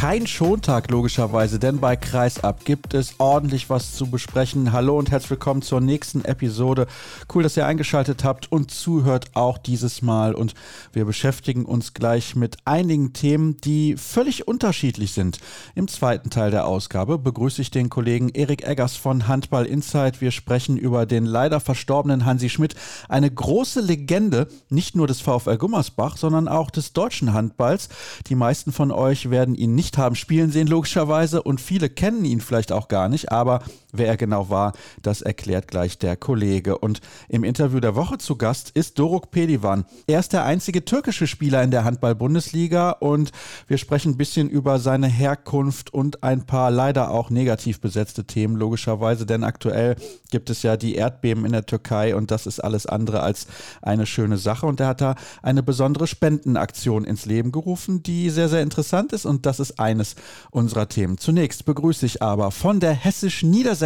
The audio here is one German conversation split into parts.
kein Schontag logischerweise, denn bei Kreisab gibt es ordentlich was zu besprechen. Hallo und herzlich willkommen zur nächsten Episode. Cool, dass ihr eingeschaltet habt und zuhört auch dieses Mal. Und wir beschäftigen uns gleich mit einigen Themen, die völlig unterschiedlich sind. Im zweiten Teil der Ausgabe begrüße ich den Kollegen Erik Eggers von Handball Insight. Wir sprechen über den leider verstorbenen Hansi Schmidt, eine große Legende, nicht nur des VfL Gummersbach, sondern auch des deutschen Handballs. Die meisten von euch werden ihn nicht haben spielen sehen, logischerweise, und viele kennen ihn vielleicht auch gar nicht, aber wer er genau war, das erklärt gleich der Kollege. Und im Interview der Woche zu Gast ist Doruk Pelivan. Er ist der einzige türkische Spieler in der Handball-Bundesliga und wir sprechen ein bisschen über seine Herkunft und ein paar leider auch negativ besetzte Themen, logischerweise, denn aktuell gibt es ja die Erdbeben in der Türkei und das ist alles andere als eine schöne Sache. Und er hat da eine besondere Spendenaktion ins Leben gerufen, die sehr, sehr interessant ist und das ist eines unserer Themen. Zunächst begrüße ich aber von der Hessisch-Niedersächsischen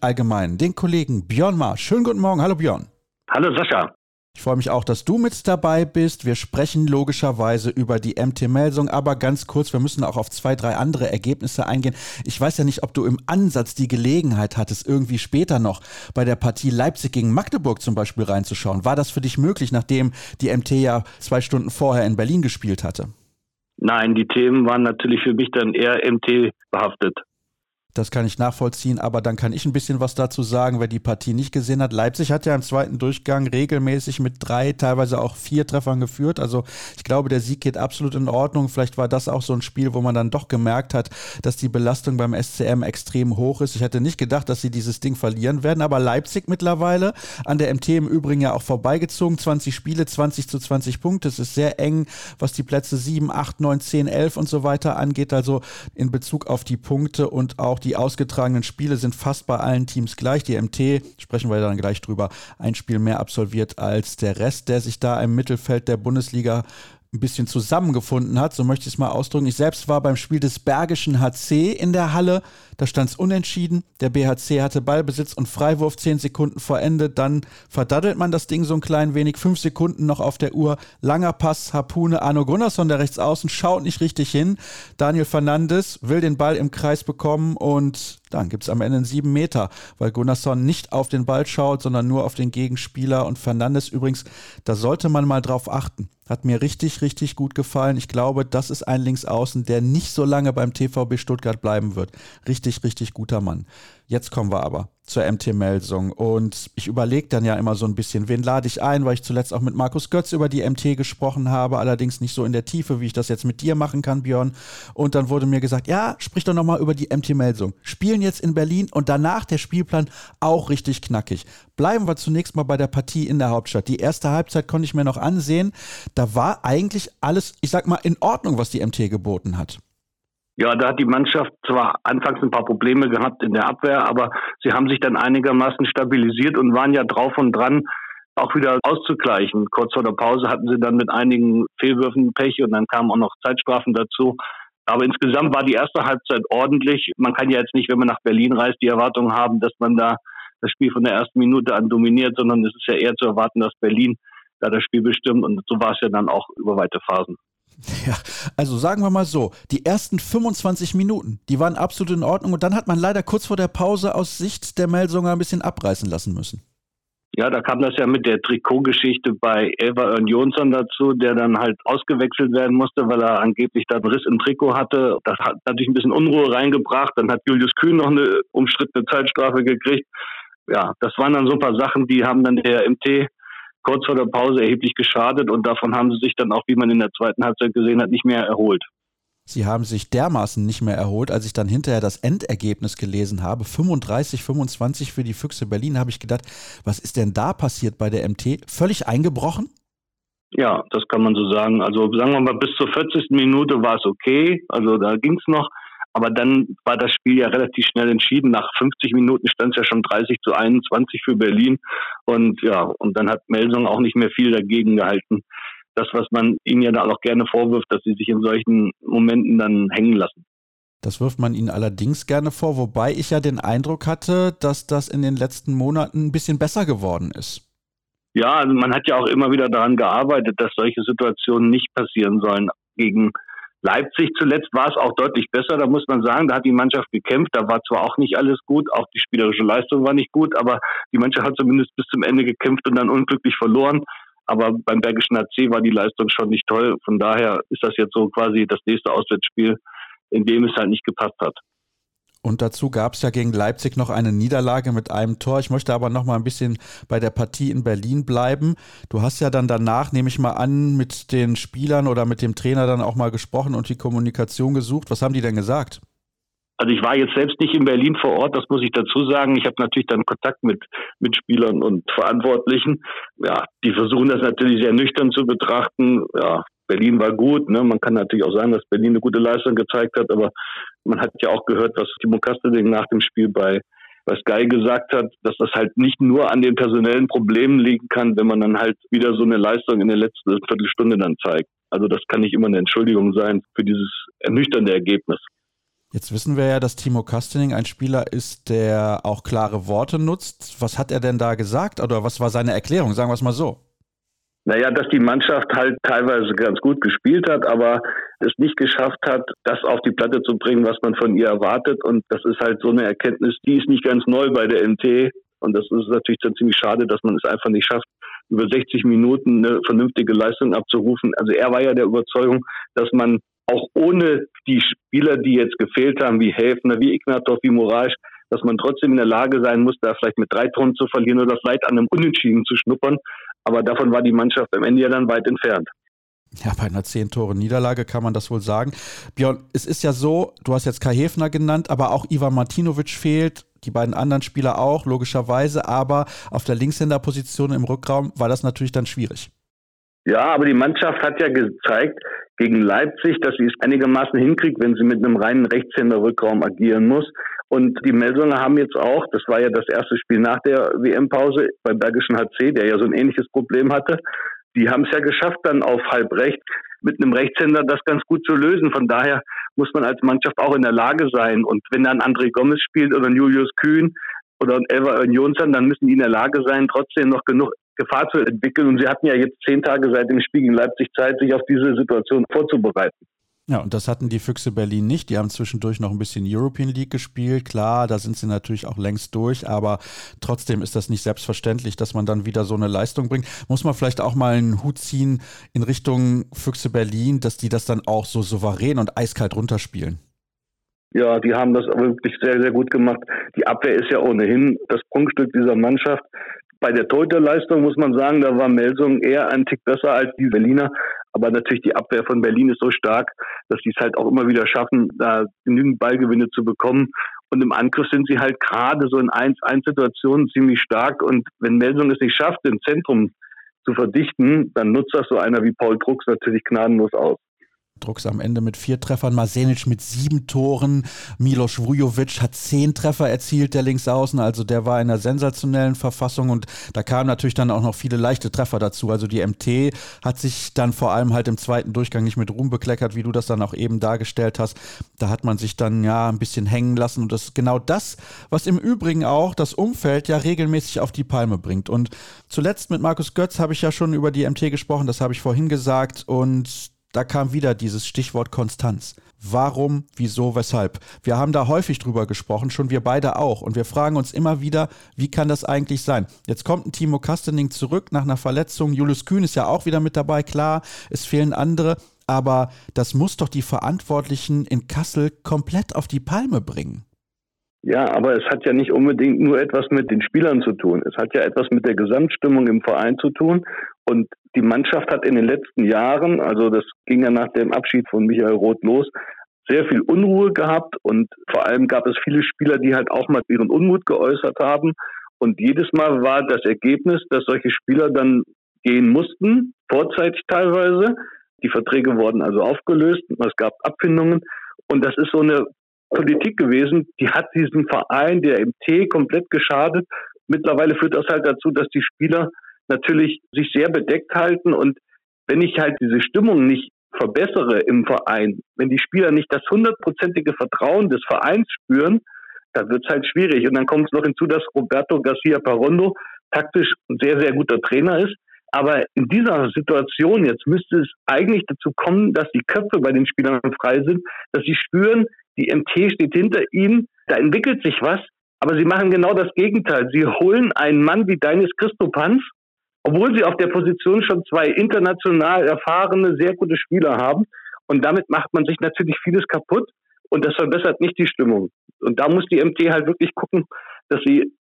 Allgemeinen den Kollegen Björn Mar. Schönen guten Morgen. Hallo Björn. Hallo Sascha. Ich freue mich auch, dass du mit dabei bist. Wir sprechen logischerweise über die MT-Melsung, aber ganz kurz, wir müssen auch auf zwei, drei andere Ergebnisse eingehen. Ich weiß ja nicht, ob du im Ansatz die Gelegenheit hattest, irgendwie später noch bei der Partie Leipzig gegen Magdeburg zum Beispiel reinzuschauen. War das für dich möglich, nachdem die MT ja zwei Stunden vorher in Berlin gespielt hatte? Nein, die Themen waren natürlich für mich dann eher MT behaftet. Das kann ich nachvollziehen, aber dann kann ich ein bisschen was dazu sagen, wer die Partie nicht gesehen hat. Leipzig hat ja im zweiten Durchgang regelmäßig mit drei, teilweise auch vier Treffern geführt. Also ich glaube, der Sieg geht absolut in Ordnung. Vielleicht war das auch so ein Spiel, wo man dann doch gemerkt hat, dass die Belastung beim SCM extrem hoch ist. Ich hätte nicht gedacht, dass sie dieses Ding verlieren werden, aber Leipzig mittlerweile an der MT im Übrigen ja auch vorbeigezogen. 20 Spiele, 20 zu 20 Punkte. Es ist sehr eng, was die Plätze 7, 8, 9, 10, 11 und so weiter angeht. Also in Bezug auf die Punkte und auch die ausgetragenen Spiele sind fast bei allen Teams gleich. Die MT, sprechen wir dann gleich drüber, ein Spiel mehr absolviert als der Rest, der sich da im Mittelfeld der Bundesliga ein bisschen zusammengefunden hat, so möchte ich es mal ausdrücken. Ich selbst war beim Spiel des Bergischen HC in der Halle. Da stand es unentschieden. Der BHC hatte Ballbesitz und Freiwurf zehn Sekunden vor Ende. Dann verdaddelt man das Ding so ein klein wenig. Fünf Sekunden noch auf der Uhr. Langer Pass, Harpune, Arno Gunnarsson, der rechts außen, schaut nicht richtig hin. Daniel Fernandes will den Ball im Kreis bekommen und dann gibt es am Ende einen sieben Meter, weil Gunnarsson nicht auf den Ball schaut, sondern nur auf den Gegenspieler. Und Fernandes übrigens, da sollte man mal drauf achten. Hat mir richtig, richtig gut gefallen. Ich glaube, das ist ein Linksaußen, der nicht so lange beim TVB Stuttgart bleiben wird. Richtig, richtig guter Mann. Jetzt kommen wir aber zur MT-Melsung. Und ich überlege dann ja immer so ein bisschen, wen lade ich ein, weil ich zuletzt auch mit Markus Götz über die MT gesprochen habe, allerdings nicht so in der Tiefe, wie ich das jetzt mit dir machen kann, Björn. Und dann wurde mir gesagt, ja, sprich doch nochmal über die MT-Melsung. Spielen jetzt in Berlin und danach der Spielplan auch richtig knackig. Bleiben wir zunächst mal bei der Partie in der Hauptstadt. Die erste Halbzeit konnte ich mir noch ansehen. Da war eigentlich alles, ich sag mal, in Ordnung, was die MT geboten hat. Ja, da hat die Mannschaft zwar anfangs ein paar Probleme gehabt in der Abwehr, aber sie haben sich dann einigermaßen stabilisiert und waren ja drauf und dran, auch wieder auszugleichen. Kurz vor der Pause hatten sie dann mit einigen Fehlwürfen Pech und dann kamen auch noch Zeitstrafen dazu. Aber insgesamt war die erste Halbzeit ordentlich. Man kann ja jetzt nicht, wenn man nach Berlin reist, die Erwartung haben, dass man da das Spiel von der ersten Minute an dominiert, sondern es ist ja eher zu erwarten, dass Berlin da das Spiel bestimmt und so war es ja dann auch über weite Phasen. Ja, also sagen wir mal so, die ersten 25 Minuten, die waren absolut in Ordnung und dann hat man leider kurz vor der Pause aus Sicht der Melsunger ein bisschen abreißen lassen müssen. Ja, da kam das ja mit der Trikotgeschichte bei Ern Jonsson dazu, der dann halt ausgewechselt werden musste, weil er angeblich da einen Riss im Trikot hatte. Das hat natürlich ein bisschen Unruhe reingebracht. Dann hat Julius Kühn noch eine umstrittene Zeitstrafe gekriegt. Ja, das waren dann so ein paar Sachen, die haben dann der MT kurz vor der Pause erheblich geschadet und davon haben sie sich dann auch, wie man in der zweiten Halbzeit gesehen hat, nicht mehr erholt. Sie haben sich dermaßen nicht mehr erholt, als ich dann hinterher das Endergebnis gelesen habe. 35, 25 für die Füchse Berlin, habe ich gedacht, was ist denn da passiert bei der MT? Völlig eingebrochen? Ja, das kann man so sagen. Also sagen wir mal, bis zur 40. Minute war es okay. Also da ging es noch. Aber dann war das Spiel ja relativ schnell entschieden. Nach 50 Minuten stand es ja schon 30 zu 21 für Berlin. Und ja, und dann hat Melsung auch nicht mehr viel dagegen gehalten. Das, was man ihnen ja da auch gerne vorwirft, dass sie sich in solchen Momenten dann hängen lassen. Das wirft man ihnen allerdings gerne vor, wobei ich ja den Eindruck hatte, dass das in den letzten Monaten ein bisschen besser geworden ist. Ja, also man hat ja auch immer wieder daran gearbeitet, dass solche Situationen nicht passieren sollen. Gegen Leipzig zuletzt war es auch deutlich besser, da muss man sagen, da hat die Mannschaft gekämpft, da war zwar auch nicht alles gut, auch die spielerische Leistung war nicht gut, aber die Mannschaft hat zumindest bis zum Ende gekämpft und dann unglücklich verloren. Aber beim Bergischen AC war die Leistung schon nicht toll. Von daher ist das jetzt so quasi das nächste Auswärtsspiel, in dem es halt nicht gepasst hat. Und dazu gab es ja gegen Leipzig noch eine Niederlage mit einem Tor. Ich möchte aber noch mal ein bisschen bei der Partie in Berlin bleiben. Du hast ja dann danach, nehme ich mal an, mit den Spielern oder mit dem Trainer dann auch mal gesprochen und die Kommunikation gesucht. Was haben die denn gesagt? Also ich war jetzt selbst nicht in Berlin vor Ort, das muss ich dazu sagen. Ich habe natürlich dann Kontakt mit, mit Spielern und Verantwortlichen. Ja, die versuchen das natürlich sehr nüchtern zu betrachten. Ja, Berlin war gut. Ne? Man kann natürlich auch sagen, dass Berlin eine gute Leistung gezeigt hat, aber man hat ja auch gehört, was Timo Kasteling nach dem Spiel bei was Sky gesagt hat, dass das halt nicht nur an den personellen Problemen liegen kann, wenn man dann halt wieder so eine Leistung in der letzten Viertelstunde dann zeigt. Also das kann nicht immer eine Entschuldigung sein für dieses ernüchternde Ergebnis. Jetzt wissen wir ja, dass Timo Kastening ein Spieler ist, der auch klare Worte nutzt. Was hat er denn da gesagt oder was war seine Erklärung? Sagen wir es mal so. Naja, dass die Mannschaft halt teilweise ganz gut gespielt hat, aber es nicht geschafft hat, das auf die Platte zu bringen, was man von ihr erwartet. Und das ist halt so eine Erkenntnis, die ist nicht ganz neu bei der MT. Und das ist natürlich dann ziemlich schade, dass man es einfach nicht schafft, über 60 Minuten eine vernünftige Leistung abzurufen. Also er war ja der Überzeugung, dass man auch ohne die Spieler, die jetzt gefehlt haben, wie Häfner, wie Ignatov, wie Moraes, dass man trotzdem in der Lage sein muss, da vielleicht mit drei Tonnen zu verlieren oder vielleicht an einem Unentschieden zu schnuppern. Aber davon war die Mannschaft am Ende ja dann weit entfernt. Ja, bei einer zehn Tore Niederlage kann man das wohl sagen. Björn, es ist ja so, du hast jetzt Kai Hefner genannt, aber auch Ivan Martinovic fehlt, die beiden anderen Spieler auch, logischerweise, aber auf der Linkshänderposition im Rückraum war das natürlich dann schwierig. Ja, aber die Mannschaft hat ja gezeigt gegen Leipzig, dass sie es einigermaßen hinkriegt, wenn sie mit einem reinen Rechtshänder-Rückraum agieren muss. Und die Melsunger haben jetzt auch, das war ja das erste Spiel nach der WM-Pause beim Bergischen HC, der ja so ein ähnliches Problem hatte, die haben es ja geschafft, dann auf halb recht mit einem Rechtshänder das ganz gut zu lösen. Von daher muss man als Mannschaft auch in der Lage sein. Und wenn dann André Gomez spielt oder Julius Kühn oder Elva Jonsson, dann müssen die in der Lage sein, trotzdem noch genug Gefahr zu entwickeln. Und sie hatten ja jetzt zehn Tage seit dem Spiel gegen Leipzig Zeit, sich auf diese Situation vorzubereiten. Ja, und das hatten die Füchse Berlin nicht. Die haben zwischendurch noch ein bisschen European League gespielt. Klar, da sind sie natürlich auch längst durch, aber trotzdem ist das nicht selbstverständlich, dass man dann wieder so eine Leistung bringt. Muss man vielleicht auch mal einen Hut ziehen in Richtung Füchse Berlin, dass die das dann auch so souverän und eiskalt runterspielen. Ja, die haben das wirklich sehr, sehr gut gemacht. Die Abwehr ist ja ohnehin das Prunkstück dieser Mannschaft. Bei der Torhüterleistung muss man sagen, da war Melsung eher ein Tick besser als die Berliner. Aber natürlich die Abwehr von Berlin ist so stark, dass sie es halt auch immer wieder schaffen, da genügend Ballgewinne zu bekommen. Und im Angriff sind sie halt gerade so in 1-1-Situationen ziemlich stark. Und wenn Melsung es nicht schafft, im Zentrum zu verdichten, dann nutzt das so einer wie Paul Drucks natürlich gnadenlos aus. Drucks am Ende mit vier Treffern, Masenic mit sieben Toren, Milos Vujovic hat zehn Treffer erzielt, der Linksaußen, also der war in einer sensationellen Verfassung und da kamen natürlich dann auch noch viele leichte Treffer dazu. Also die MT hat sich dann vor allem halt im zweiten Durchgang nicht mit Ruhm bekleckert, wie du das dann auch eben dargestellt hast. Da hat man sich dann ja ein bisschen hängen lassen und das ist genau das, was im Übrigen auch das Umfeld ja regelmäßig auf die Palme bringt. Und zuletzt mit Markus Götz habe ich ja schon über die MT gesprochen, das habe ich vorhin gesagt und da kam wieder dieses Stichwort Konstanz. Warum, wieso, weshalb? Wir haben da häufig drüber gesprochen, schon wir beide auch. Und wir fragen uns immer wieder, wie kann das eigentlich sein? Jetzt kommt ein Timo Kastening zurück nach einer Verletzung. Julius Kühn ist ja auch wieder mit dabei, klar. Es fehlen andere. Aber das muss doch die Verantwortlichen in Kassel komplett auf die Palme bringen. Ja, aber es hat ja nicht unbedingt nur etwas mit den Spielern zu tun. Es hat ja etwas mit der Gesamtstimmung im Verein zu tun. Und die Mannschaft hat in den letzten Jahren, also das ging ja nach dem Abschied von Michael Roth los, sehr viel Unruhe gehabt und vor allem gab es viele Spieler, die halt auch mal ihren Unmut geäußert haben. Und jedes Mal war das Ergebnis, dass solche Spieler dann gehen mussten, vorzeitig teilweise. Die Verträge wurden also aufgelöst, es gab Abfindungen. Und das ist so eine Politik gewesen, die hat diesen Verein, der MT, komplett geschadet. Mittlerweile führt das halt dazu, dass die Spieler natürlich sich sehr bedeckt halten und wenn ich halt diese Stimmung nicht verbessere im Verein, wenn die Spieler nicht das hundertprozentige Vertrauen des Vereins spüren, dann wird es halt schwierig. Und dann kommt es noch hinzu, dass Roberto Garcia Parondo taktisch ein sehr, sehr guter Trainer ist. Aber in dieser Situation jetzt müsste es eigentlich dazu kommen, dass die Köpfe bei den Spielern frei sind, dass sie spüren, die MT steht hinter ihnen, da entwickelt sich was, aber sie machen genau das Gegenteil. Sie holen einen Mann wie Deines Christopanz, obwohl sie auf der Position schon zwei international erfahrene, sehr gute Spieler haben. Und damit macht man sich natürlich vieles kaputt und das verbessert nicht die Stimmung. Und da muss die MT halt wirklich gucken, dass sie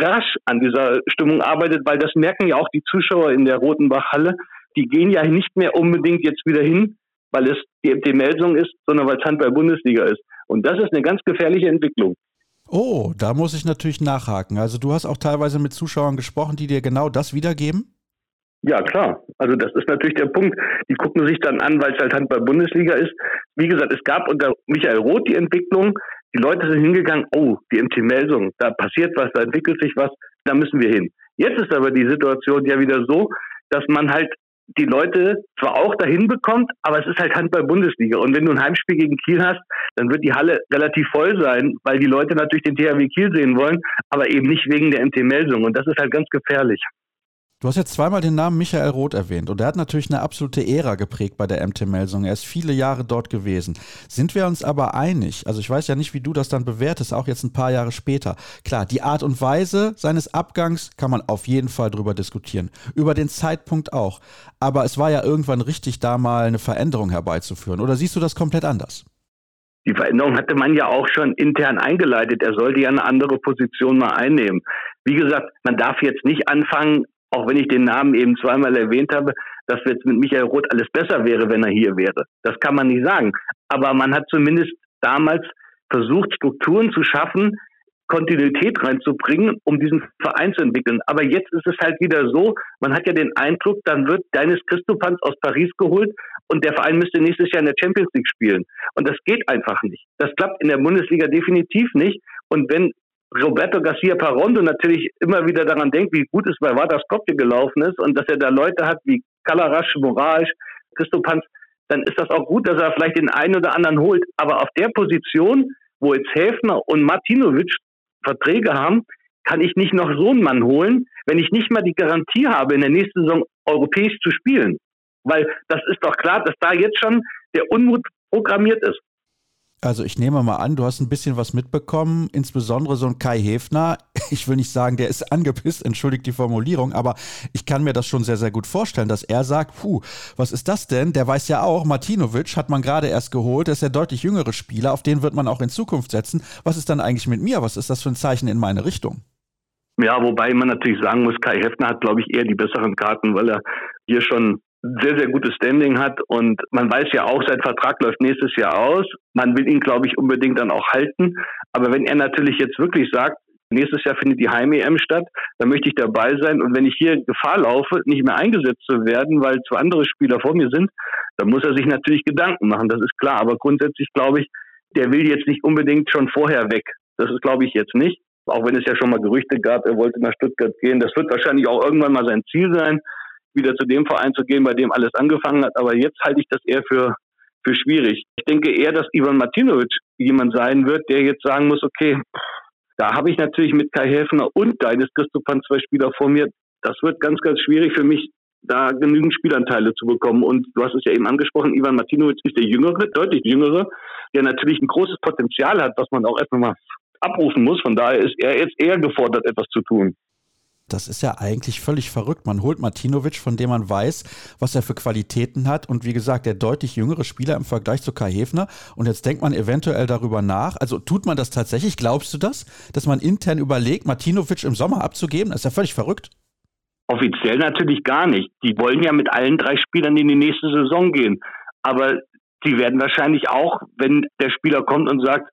rasch an dieser Stimmung arbeitet, weil das merken ja auch die Zuschauer in der Rotenbach-Halle. Die gehen ja nicht mehr unbedingt jetzt wieder hin, weil es die MT-Melsung ist, sondern weil es Handball-Bundesliga ist. Und das ist eine ganz gefährliche Entwicklung. Oh, da muss ich natürlich nachhaken. Also du hast auch teilweise mit Zuschauern gesprochen, die dir genau das wiedergeben? Ja, klar. Also das ist natürlich der Punkt. Die gucken sich dann an, weil es halt Handball-Bundesliga ist. Wie gesagt, es gab unter Michael Roth die Entwicklung. Die Leute sind hingegangen, oh, die MT-Melsung, da passiert was, da entwickelt sich was, da müssen wir hin. Jetzt ist aber die Situation ja wieder so, dass man halt die Leute zwar auch dahin bekommt, aber es ist halt Handball-Bundesliga. Und wenn du ein Heimspiel gegen Kiel hast, dann wird die Halle relativ voll sein, weil die Leute natürlich den THW Kiel sehen wollen, aber eben nicht wegen der MT-Melsung. Und das ist halt ganz gefährlich. Du hast jetzt zweimal den Namen Michael Roth erwähnt und er hat natürlich eine absolute Ära geprägt bei der MT Melsung. Er ist viele Jahre dort gewesen. Sind wir uns aber einig, also ich weiß ja nicht, wie du das dann bewertest, auch jetzt ein paar Jahre später. Klar, die Art und Weise seines Abgangs kann man auf jeden Fall drüber diskutieren. Über den Zeitpunkt auch. Aber es war ja irgendwann richtig, da mal eine Veränderung herbeizuführen. Oder siehst du das komplett anders? Die Veränderung hatte man ja auch schon intern eingeleitet. Er sollte ja eine andere Position mal einnehmen. Wie gesagt, man darf jetzt nicht anfangen, auch wenn ich den Namen eben zweimal erwähnt habe, dass jetzt mit Michael Roth alles besser wäre, wenn er hier wäre. Das kann man nicht sagen. Aber man hat zumindest damals versucht, Strukturen zu schaffen, Kontinuität reinzubringen, um diesen Verein zu entwickeln. Aber jetzt ist es halt wieder so, man hat ja den Eindruck, dann wird Deines Christopans aus Paris geholt und der Verein müsste nächstes Jahr in der Champions League spielen. Und das geht einfach nicht. Das klappt in der Bundesliga definitiv nicht. Und wenn Roberto Garcia Parondo natürlich immer wieder daran denkt, wie gut es bei Vardar Skopje gelaufen ist und dass er da Leute hat wie Kalarasch, Moraes, Christopanz, dann ist das auch gut, dass er vielleicht den einen oder anderen holt. Aber auf der Position, wo jetzt Häfner und Martinovic Verträge haben, kann ich nicht noch so einen Mann holen, wenn ich nicht mal die Garantie habe, in der nächsten Saison europäisch zu spielen. Weil das ist doch klar, dass da jetzt schon der Unmut programmiert ist. Also ich nehme mal an, du hast ein bisschen was mitbekommen, insbesondere so ein Kai Hefner. Ich will nicht sagen, der ist angepisst, entschuldigt die Formulierung, aber ich kann mir das schon sehr, sehr gut vorstellen, dass er sagt, puh, was ist das denn? Der weiß ja auch, Martinovic hat man gerade erst geholt, der ist der deutlich jüngere Spieler, auf den wird man auch in Zukunft setzen. Was ist dann eigentlich mit mir? Was ist das für ein Zeichen in meine Richtung? Ja, wobei man natürlich sagen muss, Kai Hefner hat, glaube ich, eher die besseren Karten, weil er hier schon sehr, sehr gutes Standing hat und man weiß ja auch, sein Vertrag läuft nächstes Jahr aus. Man will ihn, glaube ich, unbedingt dann auch halten. Aber wenn er natürlich jetzt wirklich sagt, nächstes Jahr findet die Heim-EM statt, dann möchte ich dabei sein und wenn ich hier Gefahr laufe, nicht mehr eingesetzt zu werden, weil zwei andere Spieler vor mir sind, dann muss er sich natürlich Gedanken machen, das ist klar. Aber grundsätzlich glaube ich, der will jetzt nicht unbedingt schon vorher weg. Das ist, glaube ich, jetzt nicht. Auch wenn es ja schon mal Gerüchte gab, er wollte nach Stuttgart gehen. Das wird wahrscheinlich auch irgendwann mal sein Ziel sein wieder zu dem Verein zu gehen, bei dem alles angefangen hat. Aber jetzt halte ich das eher für, für schwierig. Ich denke eher, dass Ivan Martinovic jemand sein wird, der jetzt sagen muss, okay, da habe ich natürlich mit Kai Häfner und Deines Christopan zwei Spieler vor mir. Das wird ganz, ganz schwierig für mich, da genügend Spielanteile zu bekommen. Und du hast es ja eben angesprochen, Ivan Martinovic ist der Jüngere, deutlich Jüngere, der natürlich ein großes Potenzial hat, was man auch erstmal mal abrufen muss. Von daher ist er jetzt eher gefordert, etwas zu tun. Das ist ja eigentlich völlig verrückt. Man holt Martinovic, von dem man weiß, was er für Qualitäten hat. Und wie gesagt, der deutlich jüngere Spieler im Vergleich zu Kai Hefner. Und jetzt denkt man eventuell darüber nach. Also tut man das tatsächlich? Glaubst du das? Dass man intern überlegt, Martinovic im Sommer abzugeben? Das ist ja völlig verrückt. Offiziell natürlich gar nicht. Die wollen ja mit allen drei Spielern in die nächste Saison gehen. Aber die werden wahrscheinlich auch, wenn der Spieler kommt und sagt,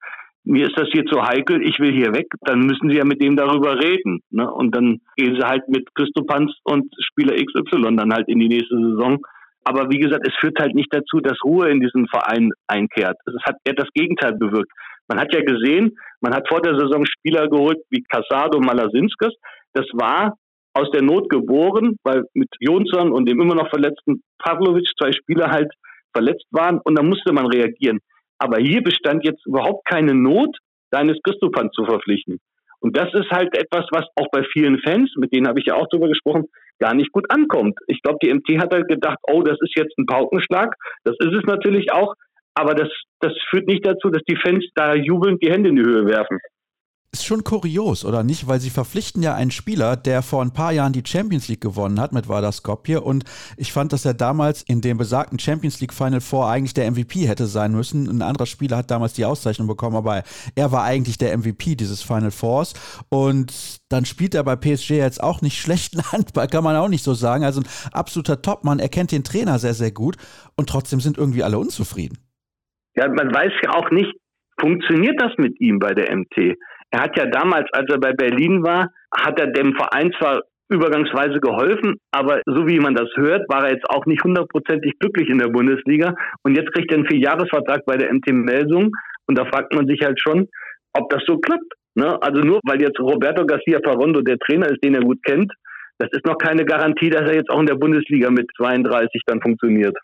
mir ist das hier zu heikel, ich will hier weg, dann müssen sie ja mit dem darüber reden. Ne? Und dann gehen sie halt mit Christopanz und Spieler XY dann halt in die nächste Saison. Aber wie gesagt, es führt halt nicht dazu, dass Ruhe in diesen Verein einkehrt. Es hat eher das Gegenteil bewirkt. Man hat ja gesehen, man hat vor der Saison Spieler geholt wie Casado, Malasinskis. Das war aus der Not geboren, weil mit Jonsson und dem immer noch verletzten Pavlovic zwei Spieler halt verletzt waren und da musste man reagieren. Aber hier bestand jetzt überhaupt keine Not, deines Christopan zu verpflichten. Und das ist halt etwas, was auch bei vielen Fans, mit denen habe ich ja auch drüber gesprochen, gar nicht gut ankommt. Ich glaube, die MT hat halt gedacht, oh, das ist jetzt ein Paukenschlag. Das ist es natürlich auch. Aber das, das führt nicht dazu, dass die Fans da jubelnd die Hände in die Höhe werfen ist schon kurios, oder nicht? Weil sie verpflichten ja einen Spieler, der vor ein paar Jahren die Champions League gewonnen hat mit Vardar Skopje und ich fand, dass er damals in dem besagten Champions League Final Four eigentlich der MVP hätte sein müssen. Ein anderer Spieler hat damals die Auszeichnung bekommen, aber er war eigentlich der MVP dieses Final Fours und dann spielt er bei PSG jetzt auch nicht schlechten Handball, kann man auch nicht so sagen. Also ein absoluter Topmann, er kennt den Trainer sehr, sehr gut und trotzdem sind irgendwie alle unzufrieden. Ja, man weiß ja auch nicht, funktioniert das mit ihm bei der MT? Er hat ja damals, als er bei Berlin war, hat er dem Verein zwar übergangsweise geholfen, aber so wie man das hört, war er jetzt auch nicht hundertprozentig glücklich in der Bundesliga. Und jetzt kriegt er einen Vierjahresvertrag bei der MT Melsung und da fragt man sich halt schon, ob das so klappt. Ne? Also nur weil jetzt Roberto Garcia Parondo der Trainer ist, den er gut kennt, das ist noch keine Garantie, dass er jetzt auch in der Bundesliga mit 32 dann funktioniert.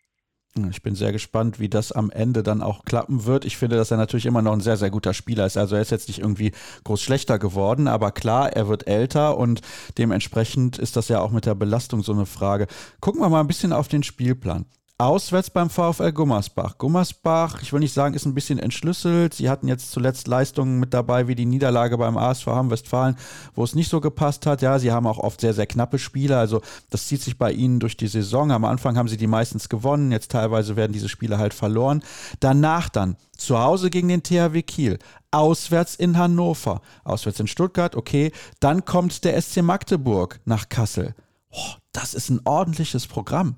Ich bin sehr gespannt, wie das am Ende dann auch klappen wird. Ich finde, dass er natürlich immer noch ein sehr, sehr guter Spieler ist. Also er ist jetzt nicht irgendwie groß schlechter geworden, aber klar, er wird älter und dementsprechend ist das ja auch mit der Belastung so eine Frage. Gucken wir mal ein bisschen auf den Spielplan. Auswärts beim VfL Gummersbach. Gummersbach, ich will nicht sagen, ist ein bisschen entschlüsselt. Sie hatten jetzt zuletzt Leistungen mit dabei, wie die Niederlage beim ASV Hamm-Westfalen, wo es nicht so gepasst hat. Ja, sie haben auch oft sehr, sehr knappe Spiele. Also das zieht sich bei ihnen durch die Saison. Am Anfang haben sie die meistens gewonnen. Jetzt teilweise werden diese Spiele halt verloren. Danach dann zu Hause gegen den THW Kiel. Auswärts in Hannover. Auswärts in Stuttgart, okay. Dann kommt der SC Magdeburg nach Kassel. Oh, das ist ein ordentliches Programm.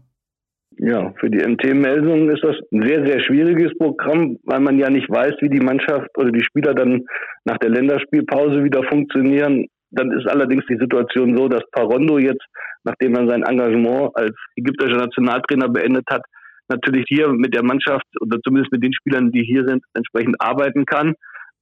Ja, für die MT-Meldung ist das ein sehr, sehr schwieriges Programm, weil man ja nicht weiß, wie die Mannschaft oder die Spieler dann nach der Länderspielpause wieder funktionieren. Dann ist allerdings die Situation so, dass Parondo jetzt, nachdem er sein Engagement als ägyptischer Nationaltrainer beendet hat, natürlich hier mit der Mannschaft oder zumindest mit den Spielern, die hier sind, entsprechend arbeiten kann.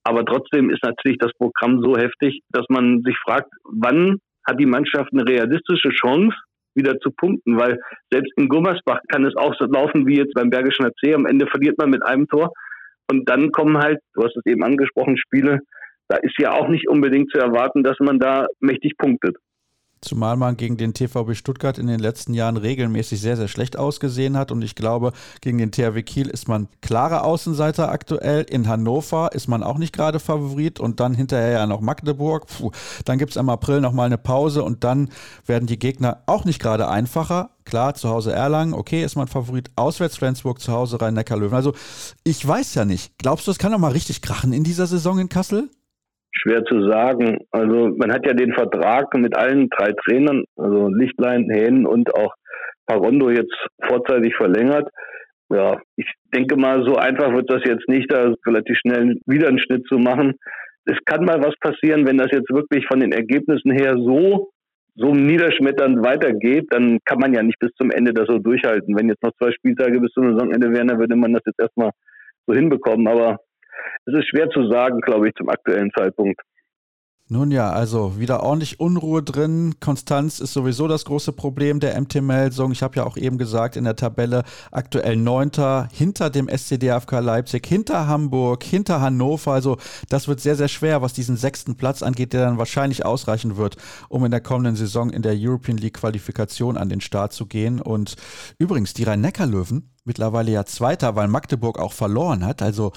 Aber trotzdem ist natürlich das Programm so heftig, dass man sich fragt, wann hat die Mannschaft eine realistische Chance, wieder zu punkten, weil selbst in Gummersbach kann es auch so laufen wie jetzt beim Bergischen AC. Am Ende verliert man mit einem Tor und dann kommen halt, du hast es eben angesprochen, Spiele, da ist ja auch nicht unbedingt zu erwarten, dass man da mächtig punktet. Zumal man gegen den TVB Stuttgart in den letzten Jahren regelmäßig sehr, sehr schlecht ausgesehen hat. Und ich glaube, gegen den THW Kiel ist man klarer Außenseiter aktuell. In Hannover ist man auch nicht gerade Favorit. Und dann hinterher ja noch Magdeburg. Puh. Dann gibt es im April nochmal eine Pause und dann werden die Gegner auch nicht gerade einfacher. Klar, zu Hause Erlangen, okay, ist man Favorit. Auswärts Flensburg, zu Hause Rhein-Neckar-Löwen. Also ich weiß ja nicht. Glaubst du, es kann noch mal richtig krachen in dieser Saison in Kassel? Schwer zu sagen. Also man hat ja den Vertrag mit allen drei Trainern, also Lichtlein, Hähn und auch Parondo jetzt vorzeitig verlängert. Ja, ich denke mal, so einfach wird das jetzt nicht, da relativ schnell wieder einen Schnitt zu machen. Es kann mal was passieren, wenn das jetzt wirklich von den Ergebnissen her so so niederschmetternd weitergeht, dann kann man ja nicht bis zum Ende das so durchhalten. Wenn jetzt noch zwei Spieltage bis zum Saisonende wären, dann würde man das jetzt erstmal so hinbekommen. Aber es ist schwer zu sagen, glaube ich, zum aktuellen Zeitpunkt. Nun ja, also wieder ordentlich Unruhe drin. Konstanz ist sowieso das große Problem der MT-Meldung. Ich habe ja auch eben gesagt, in der Tabelle aktuell Neunter hinter dem SCDFK Leipzig, hinter Hamburg, hinter Hannover. Also das wird sehr, sehr schwer, was diesen sechsten Platz angeht, der dann wahrscheinlich ausreichen wird, um in der kommenden Saison in der European League Qualifikation an den Start zu gehen. Und übrigens, die Rhein-Neckar-Löwen mittlerweile ja Zweiter, weil Magdeburg auch verloren hat. Also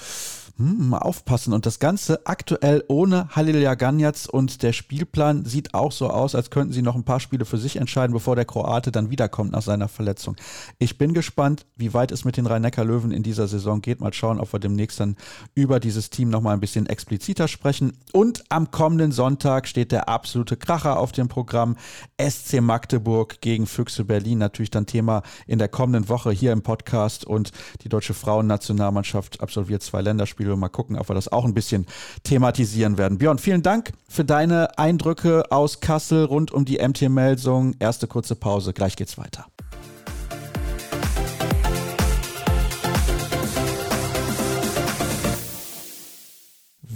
hm, mal aufpassen. Und das Ganze aktuell ohne Halil Jaganjac und der Spielplan sieht auch so aus, als könnten sie noch ein paar Spiele für sich entscheiden, bevor der Kroate dann wiederkommt nach seiner Verletzung. Ich bin gespannt, wie weit es mit den Rhein-Neckar-Löwen in dieser Saison geht. Mal schauen, ob wir demnächst dann über dieses Team nochmal ein bisschen expliziter sprechen. Und am kommenden Sonntag steht der absolute Kracher auf dem Programm. SC Magdeburg gegen Füchse Berlin. Natürlich dann Thema in der kommenden Woche hier im Podcast. Und die deutsche Frauennationalmannschaft absolviert zwei Länderspiele Spiel. Mal gucken, ob wir das auch ein bisschen thematisieren werden. Björn, vielen Dank für deine Eindrücke aus Kassel rund um die MT-Meldung. Erste kurze Pause, gleich geht's weiter.